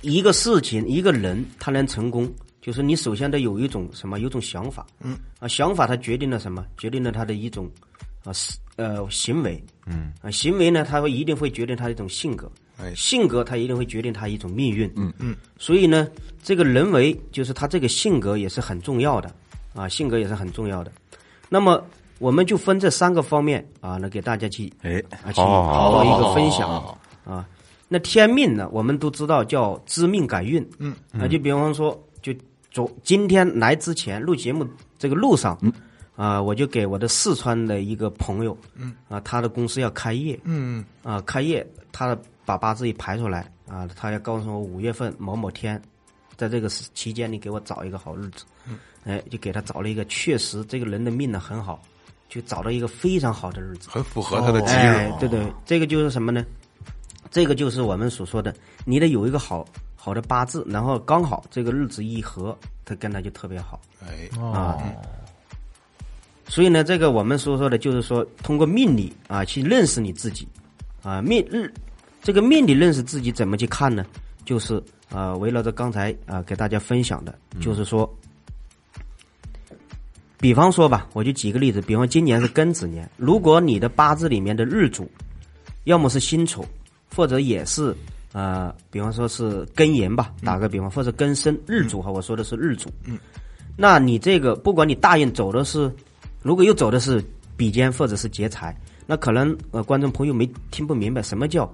一个事情、一个人他能成功，就是你首先得有一种什么，有种想法，嗯，啊，想法它决定了什么？决定了他的一种啊是呃行为，嗯，啊行为呢，它会一定会决定他一种性格，哎性格它一定会决定他一种命运，嗯嗯，所以呢，这个人为就是他这个性格也是很重要的，啊，性格也是很重要的。那么我们就分这三个方面啊，来给大家去哎，啊去做一个分享啊。那天命呢，我们都知道叫知命改运，嗯，啊，就比方说，就昨今天来之前录节目这个路上，啊，我就给我的四川的一个朋友，嗯，啊，他的公司要开业，嗯啊，开业，他把八字一排出来，啊，他要告诉我五月份某某天，在这个期间你给我找一个好日子，嗯，哎，就给他找了一个确实这个人的命呢很好，就找到一个非常好的日子，很符合他的吉哎，，对对，这个就是什么呢？这个就是我们所说的，你得有一个好好的八字，然后刚好这个日子一合，他跟他就特别好。哎，啊。所以呢，这个我们所说的就是说，通过命理啊去认识你自己，啊命日这个命理认识自己怎么去看呢？就是啊围绕着刚才啊给大家分享的，就是说，比方说吧，我就举个例子，比方今年是庚子年，如果你的八字里面的日主，要么是辛丑，或者也是呃，比方说是庚寅吧，打个比方，或者庚申日主哈，我说的是日主，嗯，那你这个不管你大运走的是，如果又走的是比肩或者是劫财，那可能呃观众朋友没听不明白什么叫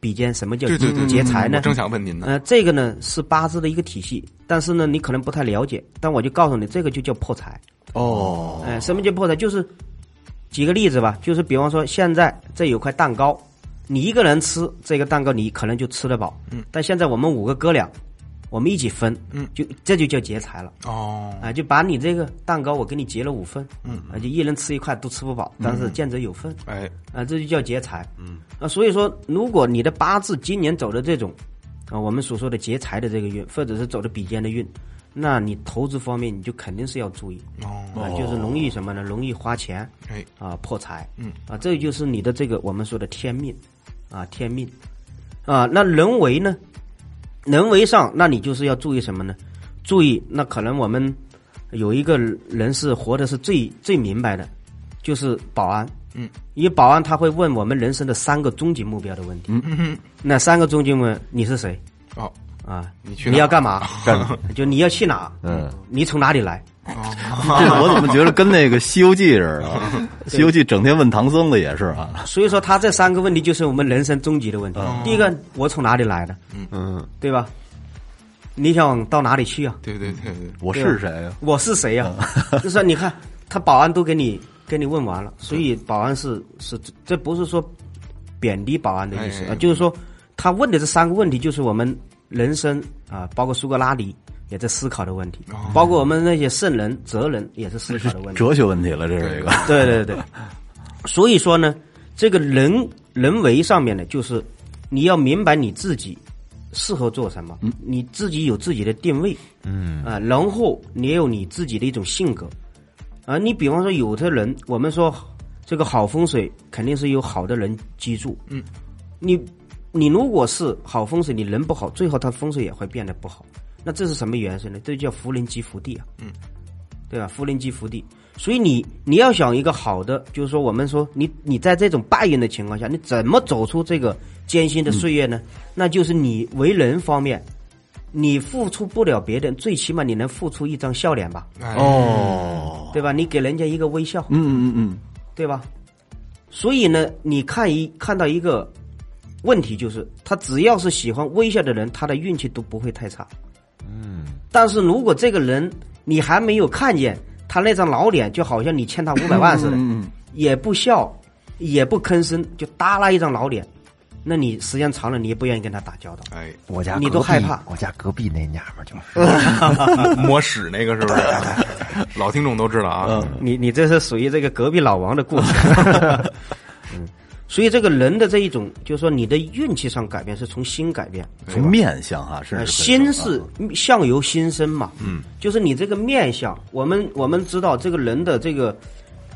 比肩，什么叫劫财呢我？正想问您呢。呃，这个呢是八字的一个体系，但是呢你可能不太了解，但我就告诉你，这个就叫破财。哦，哎、什么叫破财？就是举个例子吧，就是比方说现在这有块蛋糕，你一个人吃这个蛋糕，你可能就吃得饱。嗯。但现在我们五个哥俩，我们一起分，嗯，就这就叫劫财了。哦，啊，就把你这个蛋糕我给你截了五份，嗯，啊，就一人吃一块都吃不饱，但是见者有份，哎，啊，这就叫劫财，嗯，啊，所以说，如果你的八字今年走的这种，啊，我们所说的劫财的这个运，或者是走的比肩的运，那你投资方面你就肯定是要注意，哦，啊，就是容易什么呢？容易花钱，哎，啊，破财，嗯，啊，这就是你的这个我们说的天命，啊，天命，啊，那人为呢？人为上，那你就是要注意什么呢？注意，那可能我们有一个人是活的是最最明白的，就是保安。嗯，因为保安他会问我们人生的三个终极目标的问题。嗯嗯那三个终极目标，你是谁？哦，啊，你去哪你要干嘛？就你要去哪？嗯，你从哪里来？这我怎么觉得跟那个《西游记》似的？《西游记》整天问唐僧的也是啊。所以说，他这三个问题就是我们人生终极的问题。第一个，我从哪里来的？嗯嗯，对吧？你想到哪里去啊？对对对对，我是谁呀？我是谁呀、就说你看，他保安都给你给你问完了，所以保安是是这不是说贬低保安的意思哎啊，就是说他问的这三个问题，就是我们人生啊，包括苏格拉底也在思考的问题，包括我们那些圣人、哲人也是思考的问题。哲学问题了，这是一个。对对对，所以说呢，这个人人为上面呢，就是你要明白你自己适合做什么，你自己有自己的定位，嗯啊，然后你也有你自己的一种性格，啊，你比方说有的人，我们说这个好风水肯定是有好的人居住，嗯，你你如果是好风水，你人不好，最后它风水也会变得不好，那这是什么元素呢？这叫福人积福地啊，嗯，对吧？福人积福地。所以你你要想一个好的，就是说我们说你你在这种败运的情况下，你怎么走出这个艰辛的岁月呢？那就是你为人方面，你付出不了别人，最起码你能付出一张笑脸吧，哎，哦，对吧？你给人家一个微笑，嗯嗯嗯对吧？所以呢，你看一看到一个问题，就是他只要是喜欢微笑的人，他的运气都不会太差。嗯，但是如果这个人你还没有看见他那张老脸，就好像你欠他五百万似的，嗯也不笑，也不吭声，就耷拉一张老脸，那你时间长了，你也不愿意跟他打交道。哎，我家你都害怕我家隔壁那娘们儿就是，摸屎那个是不是？老听众都知道啊。你你这是属于这个隔壁老王的故事。嗯，所以这个人的这一种，就是说你的运气上改变是从心改变，嗯，从面相哈，是心是相由心生嘛，嗯，就是你这个面相，我们我们知道这个人的这个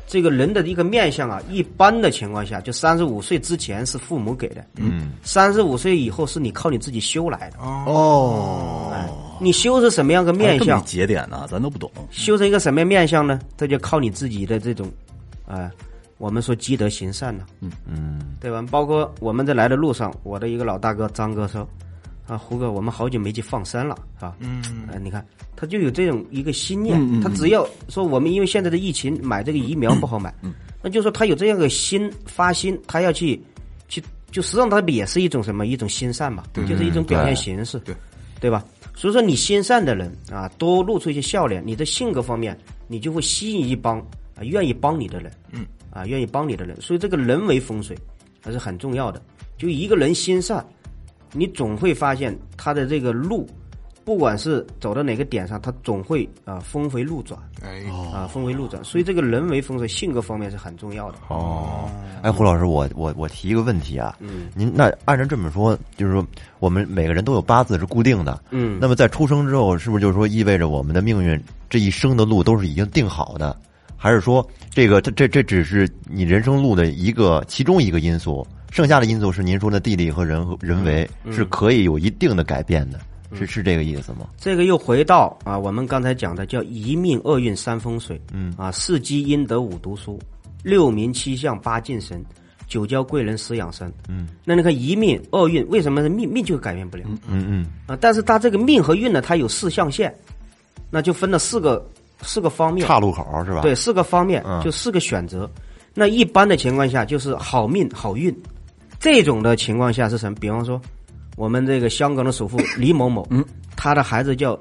这个人的一个面相啊，一般的情况下，就三十五岁之前是父母给的，嗯，三十五岁以后是你靠你自己修来的，哦，你修是什么样个面相？节点呢，咱都不懂。修成一个什么样面相呢？这就靠你自己的这种，啊、我们说积德行善呢，嗯。嗯，对吧？包括我们在来的路上，我的一个老大哥张哥说，啊，胡哥，我们好久没去放生了，啊，嗯，呃，你看他就有这种一个心念，他只要说我们因为现在的疫情买这个疫苗不好买，那就说他有这样个心发心，他要去去，就实际上他也是一种什么一种心善嘛，就是一种表现形式，对。对吧？所以说，你心善的人啊，多露出一些笑脸，你的性格方面，你就会吸引一帮啊，愿意帮你的人，嗯，啊，愿意帮你的人，所以这个人为风水还是很重要的。就一个人心善，你总会发现他的这个路，不管是走到哪个点上，他总会啊峰回路转，哎，啊峰回路转。所以这个人为风水性格方面是很重要的。哦，哎，胡老师，我我我提一个问题啊，嗯，您那按照这么说，就是说我们每个人都有八字是固定的，嗯那么在出生之后，是不是就是说意味着我们的命运这一生的路都是已经定好的，还是说这个这这这只是你人生路的一个其中一个因素，剩下的因素是您说的地理和人和人为是可以有一定的改变的，是是这个意思吗？这个又回到啊，我们刚才讲的叫一命二运三风水，嗯啊，四积阴德五读书，六名七相八进神，九交贵人十养生，嗯，那你看一命二运，为什么是命命就改变不了？嗯嗯啊，但是他这个命和运呢，它有四象限，那就分了四个四个方面，岔路口是吧？对，四个方面嗯就四个选择。那一般的情况下就是好命好运，这种的情况下是什么？比方说，我们这个香港的首富李某某，嗯，他的孩子叫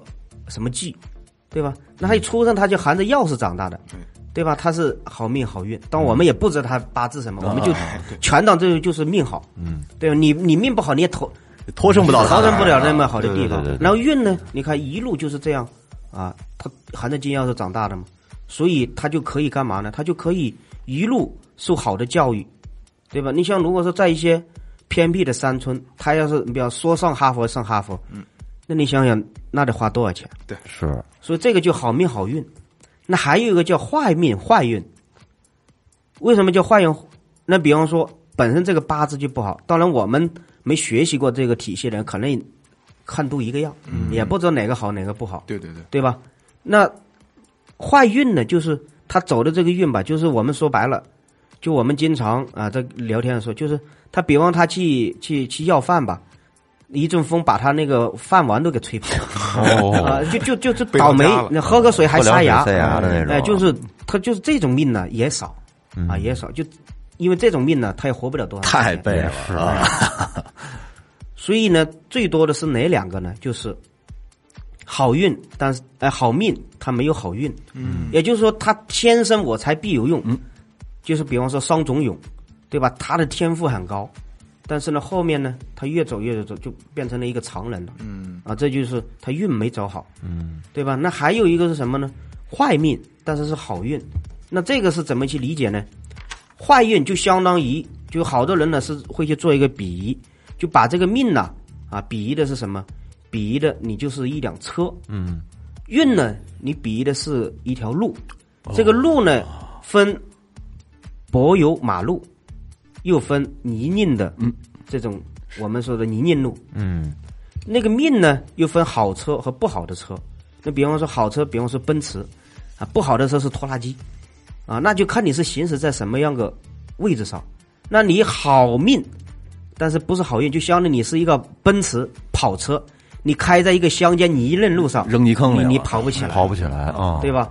什么季，对吧？那他一出生他就含着钥匙长大的，对吧？他是好命好运，但我们也不知道他八字什么，我们就全当这就是命好，嗯，对吧？你你命不好，你也脱脱生不到他逃生不了那么好的地方对对对。对然后运呢，你看一路就是这样啊，他含着金钥匙长大的嘛，所以他就可以干嘛呢？他就可以一路受好的教育，对吧？你像如果说在一些偏僻的山村，他要是比方说上哈佛上哈佛，嗯，那你想想那得花多少钱？对是所以这个就好命好运。那还有一个叫坏命坏运，为什么叫坏运？那比方说本身这个八字就不好，当然我们没学习过这个体系的人，可能看都一个样，也不知道哪个好哪个不好，对对对，对吧？那坏运呢，就是他走的这个运吧，就是我们说白了，就我们经常啊在聊天的时候，就是他比方他去去去要饭吧，一阵风把他那个饭碗都给吹跑，哦，啊，就就就是倒霉喝个水还塞牙，塞牙的那种。哎，就是他就是这种命呢也少啊也少，就因为这种命呢他也活不了多长，太背了。啊！所以呢，最多的是哪两个呢？就是好运，但是哎、好命他没有好运，嗯，也就是说他天生我材必有用，嗯，就是比方说商仲永，对吧？他的天赋很高，但是呢后面呢他越走越走就变成了一个常人了，嗯，啊，这就是他运没走好，嗯，对吧？那还有一个是什么呢？坏命，但是是好运，那这个是怎么去理解呢？坏运就相当于，就好多人呢是会去做一个比喻，就把这个命呢啊比喻的是什么？比喻的你就是一辆车，嗯，运呢你比喻的是一条路，这个路呢分柏油马路，又分泥泞的，嗯，这种我们说的泥泞路，嗯。那个命呢又分好车和不好的车。那比方说好车，比方说奔驰，啊，不好的车是拖拉机，啊，那就看你是行驶在什么样个位置上。那你好命，但是不是好运，就相当于你是一个奔驰跑车，你开在一个乡间泥泞路上，扔泥坑里你你跑不起来，跑不起来啊，对吧？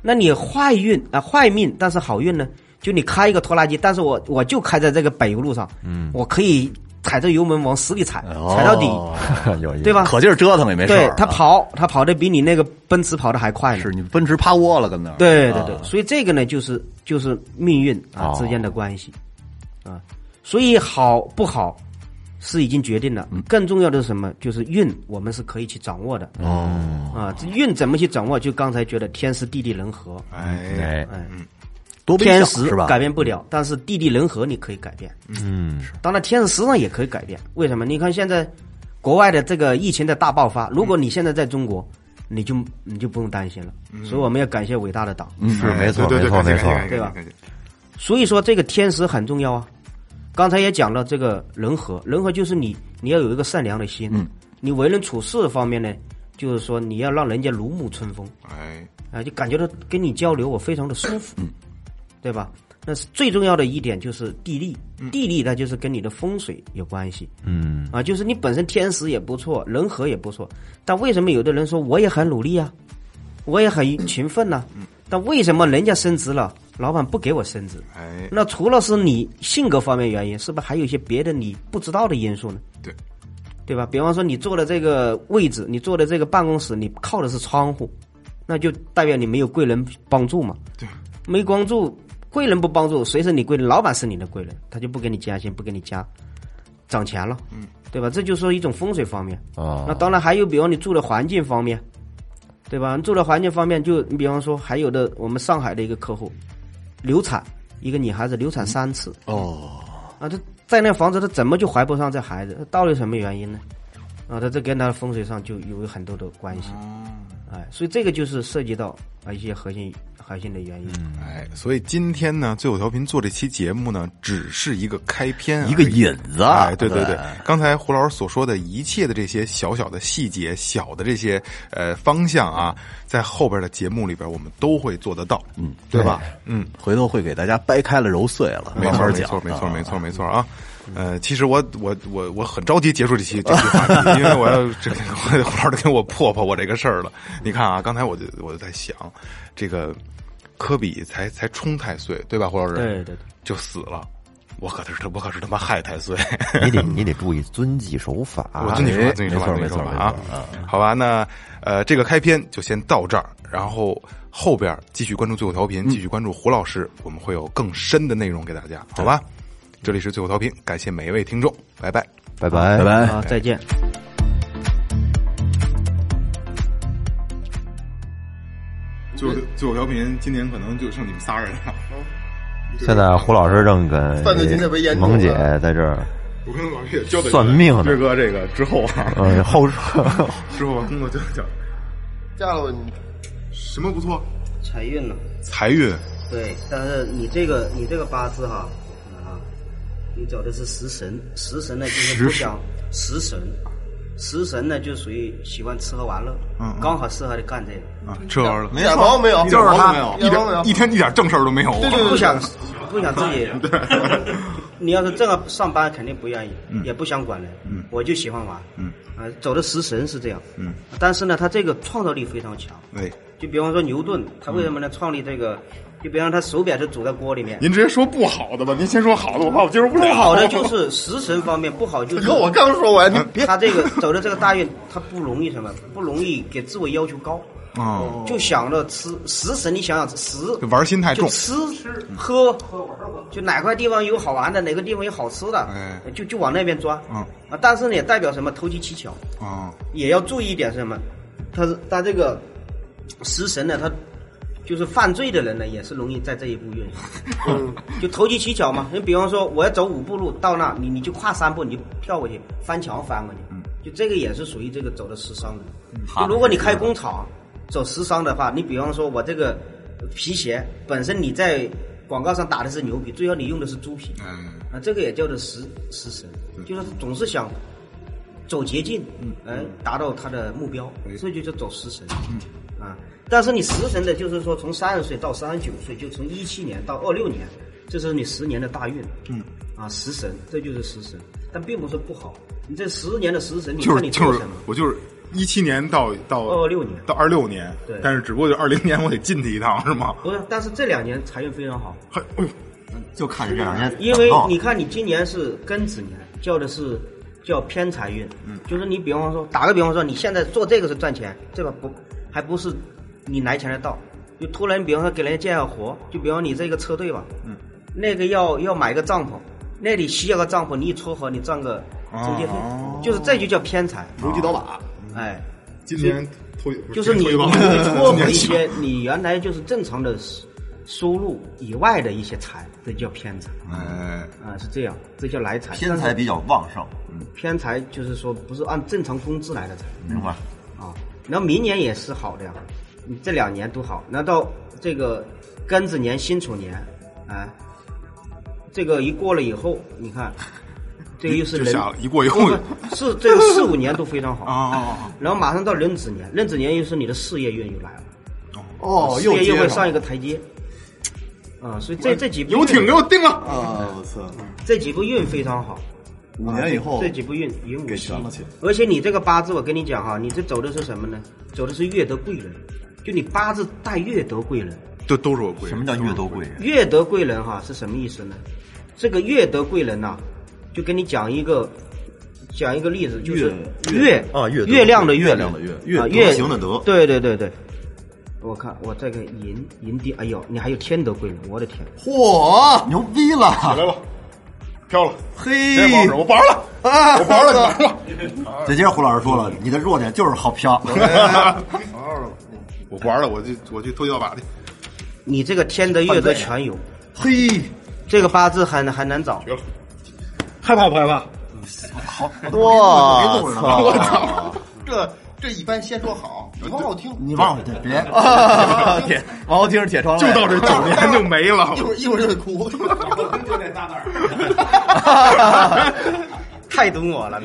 那你坏运啊，坏命，但是好运呢？就你开一个拖拉机，但是我我就开在这个柏油路上，嗯，我可以踩着油门往死里踩，踩到底，哦 有意思对吧？可劲儿折腾也没事啊。对他跑，他跑的比你那个奔驰跑的还快呢。是你奔驰趴窝了，跟那儿。对对对，啊所以这个呢，就是就是命运啊哦之间的关系啊，所以好不好是已经决定了，更重要的是什么？就是运，我们是可以去掌握的。哦啊，这运怎么去掌握？就刚才觉得天时地利人和，哎，哎，多天时是吧？改变不了，但是地利人和你可以改变。嗯，当然，天时实际上也可以改变。为什么？你看现在国外的这个疫情的大爆发，如果你现在在中国，你就你就不用担心了。所以我们要感谢伟大的党。是没错没错没错，对吧？所以说这个天时很重要啊。刚才也讲了这个人和，人和就是你你要有一个善良的心，嗯。你为人处事方面呢，就是说你要让人家如沐春风。哎，啊，就感觉到跟你交流我非常的舒服，嗯。对吧？那是最重要的一点就是地利，地利它就是跟你的风水有关系，嗯。啊，就是你本身天时也不错，人和也不错，但为什么有的人说我也很努力啊，我也很勤奋呐、但为什么人家升职了，老板不给我升职？哎，那除了是你性格方面原因，是不是还有一些别的你不知道的因素呢？对，对吧？比方说你坐的这个位置，你坐的这个办公室，你靠的是窗户，那就代表你没有贵人帮助嘛。对，没帮助，贵人不帮助，谁是你贵人？老板是你的贵人，他就不给你加薪，不给你加涨钱了，嗯，对吧？这就说一种风水方面啊那当然还有，比方你住的环境方面，对吧？你住的环境方面，就你比方说还有的我们上海的一个客户，流产，一个女孩子流产三次，哦，啊，她在那房子她怎么就怀不上这孩子？到底什么原因呢？啊，她这跟她的风水上就有很多的关系。哎，所以这个就是涉及到啊一些核心核心的原因。哎，所以今天呢，最后调频做这期节目呢，只是一个开篇，一个引子。哎，对对对，刚才胡老师所说的一切的这些小小的细节、小的这些呃方向啊，在后边的节目里边我们都会做得到，嗯，对吧？嗯，回头会给大家掰开了揉碎了，没错，没错，没错，啊。没错，没错啊。呃，其实我我我我很着急结束这期这期话题，因为我要这个 胡老师给我破破我这个事儿了。你看啊，刚才我就我就在想，这个科比才才冲太岁，对吧，胡老师？对对对，就死了。我可是我可是他妈害太岁，你得你得注意遵纪守法。我遵纪守法，遵纪守法，没错遵纪守法没错啊！好吧，那呃，这个开篇就先到这儿，然后后边继续关注最后调频，继续关注胡老师，我们会有更深的内容给大家，好吧？这里是最后调频，感谢每一位听众，拜拜。拜拜拜拜。好，再见。最后最后调频今年可能就剩你们仨人了。现在胡老师正跟犯罪被严萌姐在这儿，我跟老岳交代算命呢岳哥这个之后啊，嗯，后 之后把工作交交，嫁了。什么不错？财运呢？财运对，但是你这个你这个八字哈，啊，你走的是食神，食神呢就是不想食神，食神呢就属于喜欢吃喝玩乐，嗯嗯。刚好适合的干这个，啊，吃喝玩意儿。一点毛没有，就是他一一点没有。点一天一点正事儿都没有。啊。不想 不想自己，你要是正要上班，肯定不愿意，也不想管人，嗯。我就喜欢玩，嗯，啊，走的食神是这样，嗯，但是呢，他这个创造力非常强，对，就比方说牛顿，他为什么能创立这个？就比方他手表是煮在锅里面，您直接说不好的吧，您先说好的，我怕我接受不了。不好的就是食神方面，不好就是可我刚说完，你别他这个走的这个大运，他不容易什么？不容易给自我要求高，哦，就想着吃食神。你想想食这玩心太重。就吃喝，就哪块地方有好玩的，哪个地方有好吃的哎，就就往那边钻。嗯啊，但是呢，也代表什么？投机取巧，啊，也要注意一点是什么？他是他这个食神呢，他就是犯罪的人呢，也是容易在这一步运行，就投机取巧嘛。你比方说，我要走五步路到那，你你就跨三步，你就跳过去，翻墙翻过去，就这个也是属于这个走的时尚的。就如果你开工厂走时尚的话，你比方说我这个皮鞋本身你在广告上打的是牛皮，最后你用的是猪皮，嗯，啊，这个也叫做时时神，就是总是想走捷径，嗯，来，达到他的目标，这就叫走食神，嗯，啊，但是你食神的，就是说从三十岁到三十九岁，就从一七年到二六年，这是你十年的大运，嗯，啊，食神，这就是食神，但并不是不好，你这十年的食神，你看就是就是你做什么？我就是一七年到到二六年。到二六年，对。但是只不过就二零年我得进去一趟是吗？不是，但是这两年财运非常好，还哎呦，就看你这两年因为你看，你今年是庚子年，叫的是叫偏财运，嗯，就是你比方说，打个比方说，你现在做这个是赚钱，对吧？不，还不是你来钱的道，就突然比方说给人家介绍活，就比方你这个车队吧，嗯，那个要要买个帐篷，那里需要个帐篷，你一撮合，你赚个中介费，就是这就叫偏财，投机倒把，哎，今天推就是你你撮合 一些你原来就是正常的收收入以外的一些财，这叫偏财。哎，啊，是这样，这叫来财。偏财比较旺盛，嗯偏财就是说不是按正常工资来的财明白？啊。然后明年也是好的呀，你这两年都好。那到这个庚子年、辛丑年，啊，这个一过了以后，你看，这个又是壬就下了一过以后是这个四五年都非常好啊啊啊！然后马上到壬子年，壬子年又是你的事业运又来了，哦，事业又会上一个台阶。啊，所以这这几部游艇给我定了，啊！我操，这几部运非常好。五年以后这几部运寅午给期悬了去。而且你这个八字，我跟你讲哈，你这走的是什么呢？走的是月德贵人，就你八字带月德贵人。都都是我贵人。什么叫月德贵人？月德贵人哈是什么意思呢？这个月德贵人呐、就跟你讲一个讲一个例子，就是月月啊月月亮的月月亮的月啊月德行的德对对对对，我看我这个银银地，哎呦，你还有天德贵人，我的天！嚯，牛逼了！起来了，飘了，嘿我玩了，啊我玩了，你玩了，这接着胡老师说了，你的弱点就是好飘。我玩了，我就我去偷鸡盗把去，你这个天德月德全有，嘿，这个八字还还难找。绝了，害怕不害怕？好，哇！我操，这这一般先说好，往后听。你往后 听别铁往后听是铁窗就到这九年就没了 一，会儿一会儿就得哭。太懂我了。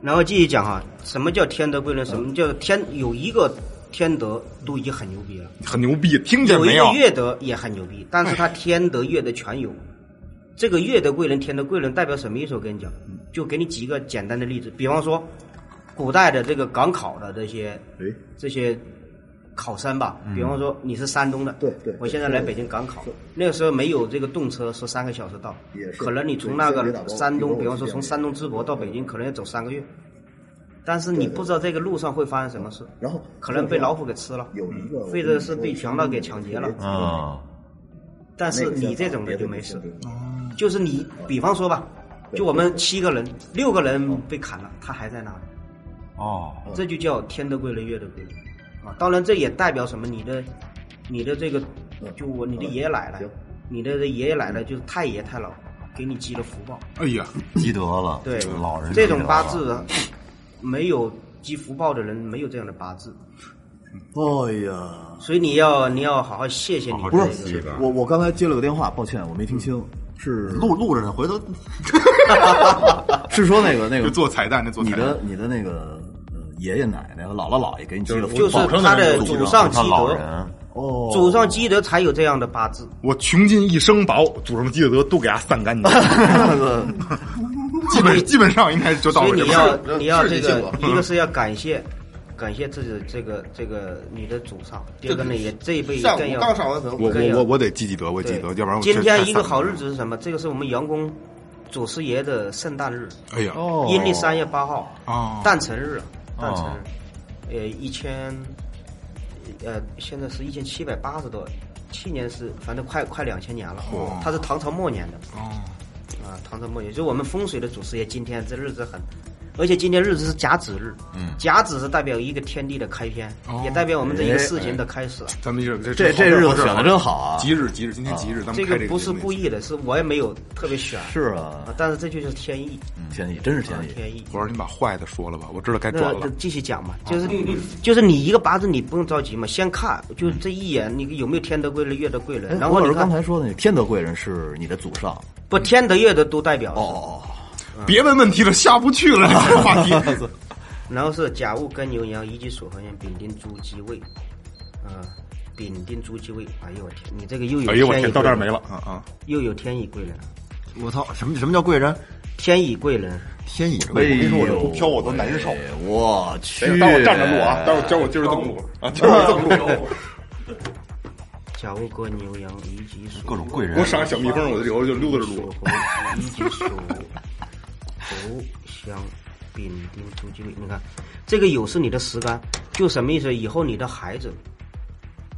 然后继续讲哈，什么叫天德贵人？什么叫天？有一个天德都已经很牛逼了，很牛逼，听见没有有一个？月德也很牛逼，但是他天德月德全有。这个月德贵人、天德贵人代表什么意思？我跟你讲，就给你举一个简单的例子，比方说，古代的这个赶考的这些这些考生吧，比方说你是山东的，对对我现在来北京赶考，那个时候没有这个动车，说三个小时到，可能你从那个山东，比方说从山东淄博到北京，可能要走三个月，但是你不知道这个路上会发生什么事，然后可能被老虎给吃了，有一个或者是被强盗给抢劫了，啊，但是你这种的就没事，就是你，比方说吧，就我们七个人，六个人被砍了，他还在那里，哦，这就叫天的贵人，月的贵人啊。当然，这也代表什么？你的，你的这个，就我你的爷爷奶奶，你的爷爷奶奶就是太爷太姥，给你积了福报。哎呀，积德了，对，老人这种八字啊，没有积福报的人没有这样的八字，哎呀，所以你要你要好好谢谢你不。是我我刚才接了个电话，抱歉我没听清，是录录着呢，回头 是说那个那个就做彩蛋，那做你彩蛋的，你的那个呃爷爷奶奶和姥姥姥爷给你积了福就是他的祖上积德，哦，祖上积德才有这样的八字。我穷尽一生把祖上积的德都给他散干净，基本基本上应该就到了这所以你要。你要这个一个是要感谢感谢自己的这个这个你的祖上，第二个呢也这一辈更要刚上完坟，我我我我得积积德，我积对德，要不然我今天一个好日子是什么？这个是我们杨公祖师爷的圣诞日，哎呀，哦。阴历三月八号，哦。诞辰日，诞辰日，呃，一千，呃，现在是一千七百八十多，去年是反正快快两千年了，它是唐朝末年的，哦，啊，唐朝末年，就我们风水的祖师爷，今天这日子很，而且今天日子是甲子日，嗯，甲子是代表一个天地的开篇，也代表我们这一个事情的开始。咱们这这这这日子选的真好啊！吉日吉日，今天吉日，咱们开个这个不是故意的，是我也没有特别选。是啊，啊，但是这就是天意，天意真是天意。啊天意。我说你把坏的说了吧，我知道该那转了。继续讲嘛，就是就是你一个八字你不用着急嘛，先看就这一眼你有没有天德贵人、月德贵人，然后你刚才说的那天德贵人是你的祖上，不天德月德都代表哦哦，别问问题了，下不去了，这个话题。然后是甲戊庚牛羊乙己属合相丙丁猪鸡未，啊，丙丁猪鸡未，哎呦我天，你这个又有哎呦我天，到这儿没了，啊啊！又有天乙贵人，我操，什么什么叫贵人？天乙贵人，天乙哎贵人，说我这不飘我都难受。我去！待会儿站着录啊，待会儿教我今儿这么录啊，今儿这么录。甲戊庚牛羊乙己属各种贵人给我赏小蜜蜂，我就以后就溜达着录属。猴，乙己属猴相丙丁猪鸡未，你看这个酉是你的时干，就什么意思？以后你的孩子，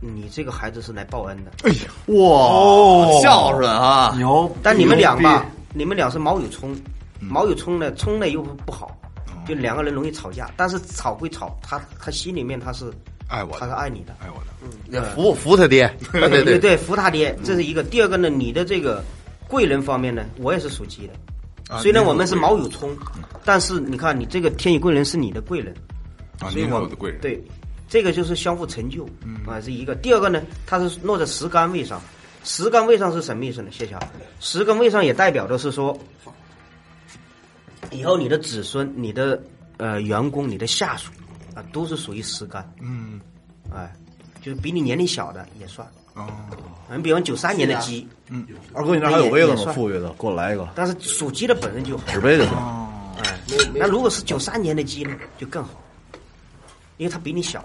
你这个孩子是来报恩的。哎呀，哇，孝顺啊！牛，但你们俩吧，，你们俩是卯酉冲，卯酉冲呢，冲呢又不好，就两个人容易吵架。但是吵归吵，他他心里面他是爱我，他是爱你的，爱我的。嗯服服他爹，对，对对，服他爹，这是一个。第二个呢，你的这个贵人方面呢，我也是属鸡的。啊虽然我们是卯有冲，但是你看你这个天乙贵人是你的贵人，啊，是所以我贵人。对，这个就是相互成就，啊，是一个。第二个呢，它是落在十干位上，十干位上是什么意思呢？谢谢啊，十干位上也代表的是说，以后你的子孙、你的呃员工、你的下属啊，都是属于十干，嗯，哎，就是比你年龄小的也算。哦，你，比方九三年的鸡，嗯二哥，你那还有杯子吗？富裕的，给我来一个但是属鸡的本身就好，纸杯就行。哎，那如果是九三年的鸡呢，就更好，因为它比你小。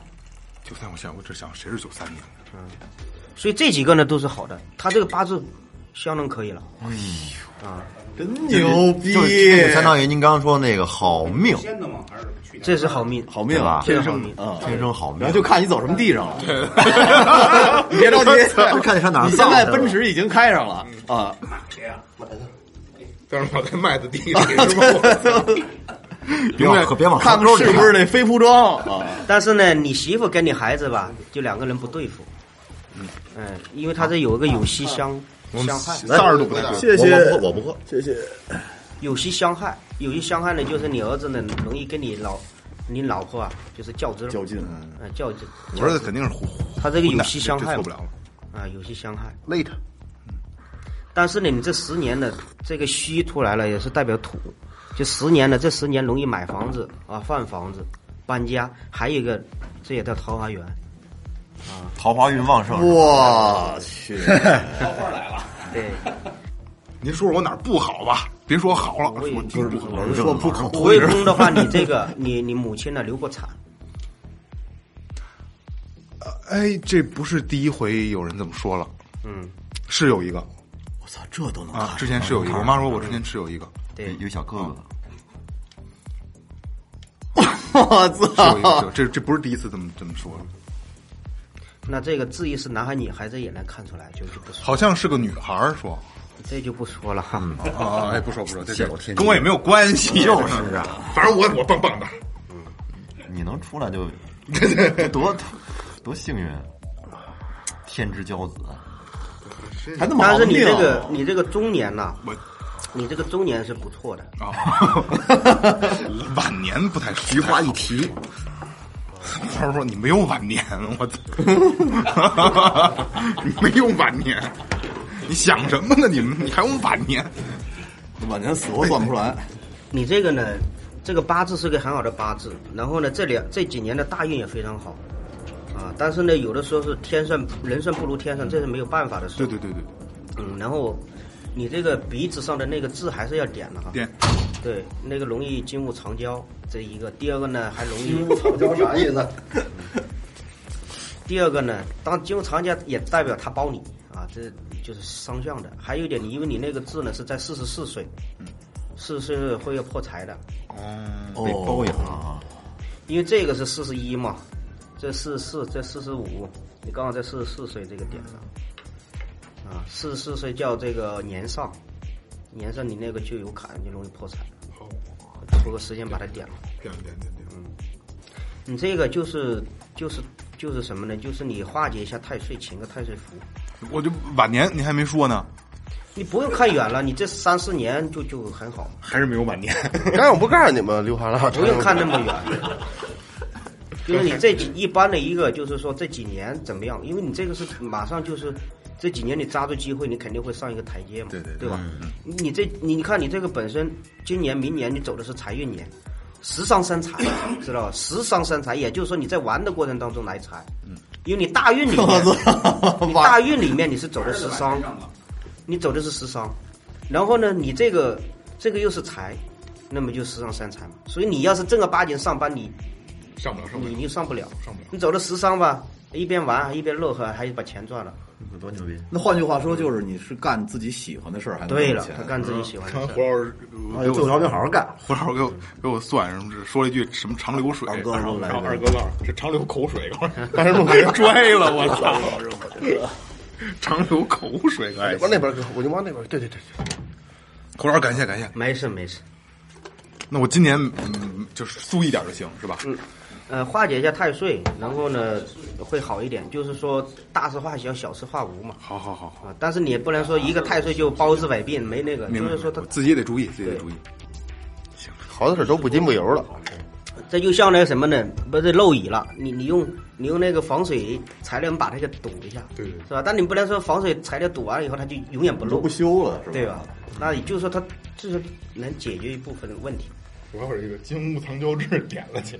九三，我想我只想谁是九三年的？嗯所以这几个呢都是好的。他这个八字相当可以了。真牛逼！相当于您刚刚说那个好命，这是好命，好命啊，天生好命。啊！天生好命然后。就看你走什么地上了。你别着急，看你上哪儿你现在奔驰已经开上了啊！但是我在麦子地里是吧？别往别往看看是不是那非铺装啊？但是呢，你媳妇跟你孩子吧，就两个人不对付。嗯，因为他这有一个有息相相害，三十度不太对。谢谢，我不喝，我不喝。谢谢。有些相害，有些相害呢，就是你儿子呢容易跟你老你老婆啊，就是较真，较劲，啊较劲。我儿子肯定是胡，他这个有混蛋息相害这错不了了。啊，有些相害。late，但是呢，你这十年的，这个虚出来了，也是代表土。就十年了，这十年容易买房子啊，换房子、搬家，还有一个，这也叫桃花源。桃花运旺盛，我去，桃花来了对，您说说我哪儿不好吧？别说好了，我也我听说不可土未宫的话，你这个，你你母亲呢流过产，哎，这不是第一回有人这么说了，嗯，是有一个。我操，这都能啊，之前是有一个，我妈说我之前是有一个，对，有小哥哥，我操！这这不是第一次这么这么说。了，那这个质疑是男孩女孩，这也能看出来，就是不说，好像是个女孩儿说。这就不说了。哈。啊，哎，不说不说，这这我天跟我也没有关系，就是啊，反正我我棒棒的，嗯。你能出来就 多多幸运，天之骄子。还那么但是你这个你这个中年呐，我你这个中年是不错的，啊，晚年不太菊花一提，他说你没有晚年，我操，你没有晚年，你想什么呢？你们你还有晚年？晚年死活算不出来。你这个呢，这个八字是个很好的八字，然后呢，这两这几年的大运也非常好，啊，但是呢，有的时候是天算人算不如天算，这是没有办法的事。对对对对，嗯，然后你这个鼻子上的那个痣还是要点的哈。点对，那个容易金木藏娇，这一个。第二个呢，还容易。金屋藏娇啥意思？第二个呢，当金木藏娇也代表他包你啊，这就是双向的。还有一点，你因为你那个字呢是在四十四岁，四十岁会要破财的，哦被包养啊，因为这个是四十一嘛，这四十四，这四十五，你刚好在四十四岁这个点上，啊，四十四岁叫这个年上，年上你那个就有坎，就容易破产。好，抽个时间把它点了。点点点点，嗯你这个就是就是就是什么呢？就是你化解一下太岁，请个太岁符。我就晚年你还没说呢，你不用看远了，你这三四年就就很好，还是没有晚年。刚才我不告诉你们，刘华了，不用看那么远。就是你这几一般的一个，就是说这几年怎么样？因为你这个是马上就是这几年你抓住机会，你肯定会上一个台阶嘛，对对对对吧？你这你你看你这个本身今年明年你走的是财运年，时伤生财，知道吧？时伤生财，也就是说你在玩的过程当中来财，嗯，因为你大运里面，你大运里面你是走的时伤，你走的是时伤，然后呢，你这个这个又是财，那么就时伤生财嘛。所以你要是正儿八经上班，你上不了，上不了你，你上不了，上不了。你走的时伤吧，一边玩一边乐呵，还把钱赚了。多牛逼！那换句话说，就是你是干自己喜欢的事儿，还能对了，他干自己喜欢的看事胡老师啊，有条件好好干。胡老师给我给我算什么？说了一句什么长流水，二哥然后二哥告诉我这长流口水，当时都给人拽了，我操！长流口水，哎，往那边搁，我就往那边。对对对对，胡老师感谢感谢。没事没事，那我今年嗯就是素一点就行，是吧？嗯，呃，化解一下太岁，然后呢会好一点。就是说大事化小，小事化无嘛。好好好好，啊，但是你也不能说一个太岁就包治百病，没那个，就是说他自己也得注意，自己得注意。好多事都不进不油了。这就像那个什么呢？不是漏雨了，你你用你用那个防水材料把它给堵一下，对对是吧？但你不能说防水材料堵完了以后它就永远不漏不，修了，是吧？对吧？那也就是说它就是能解决一部分的问题。我要是这个金屋藏娇痣点了去。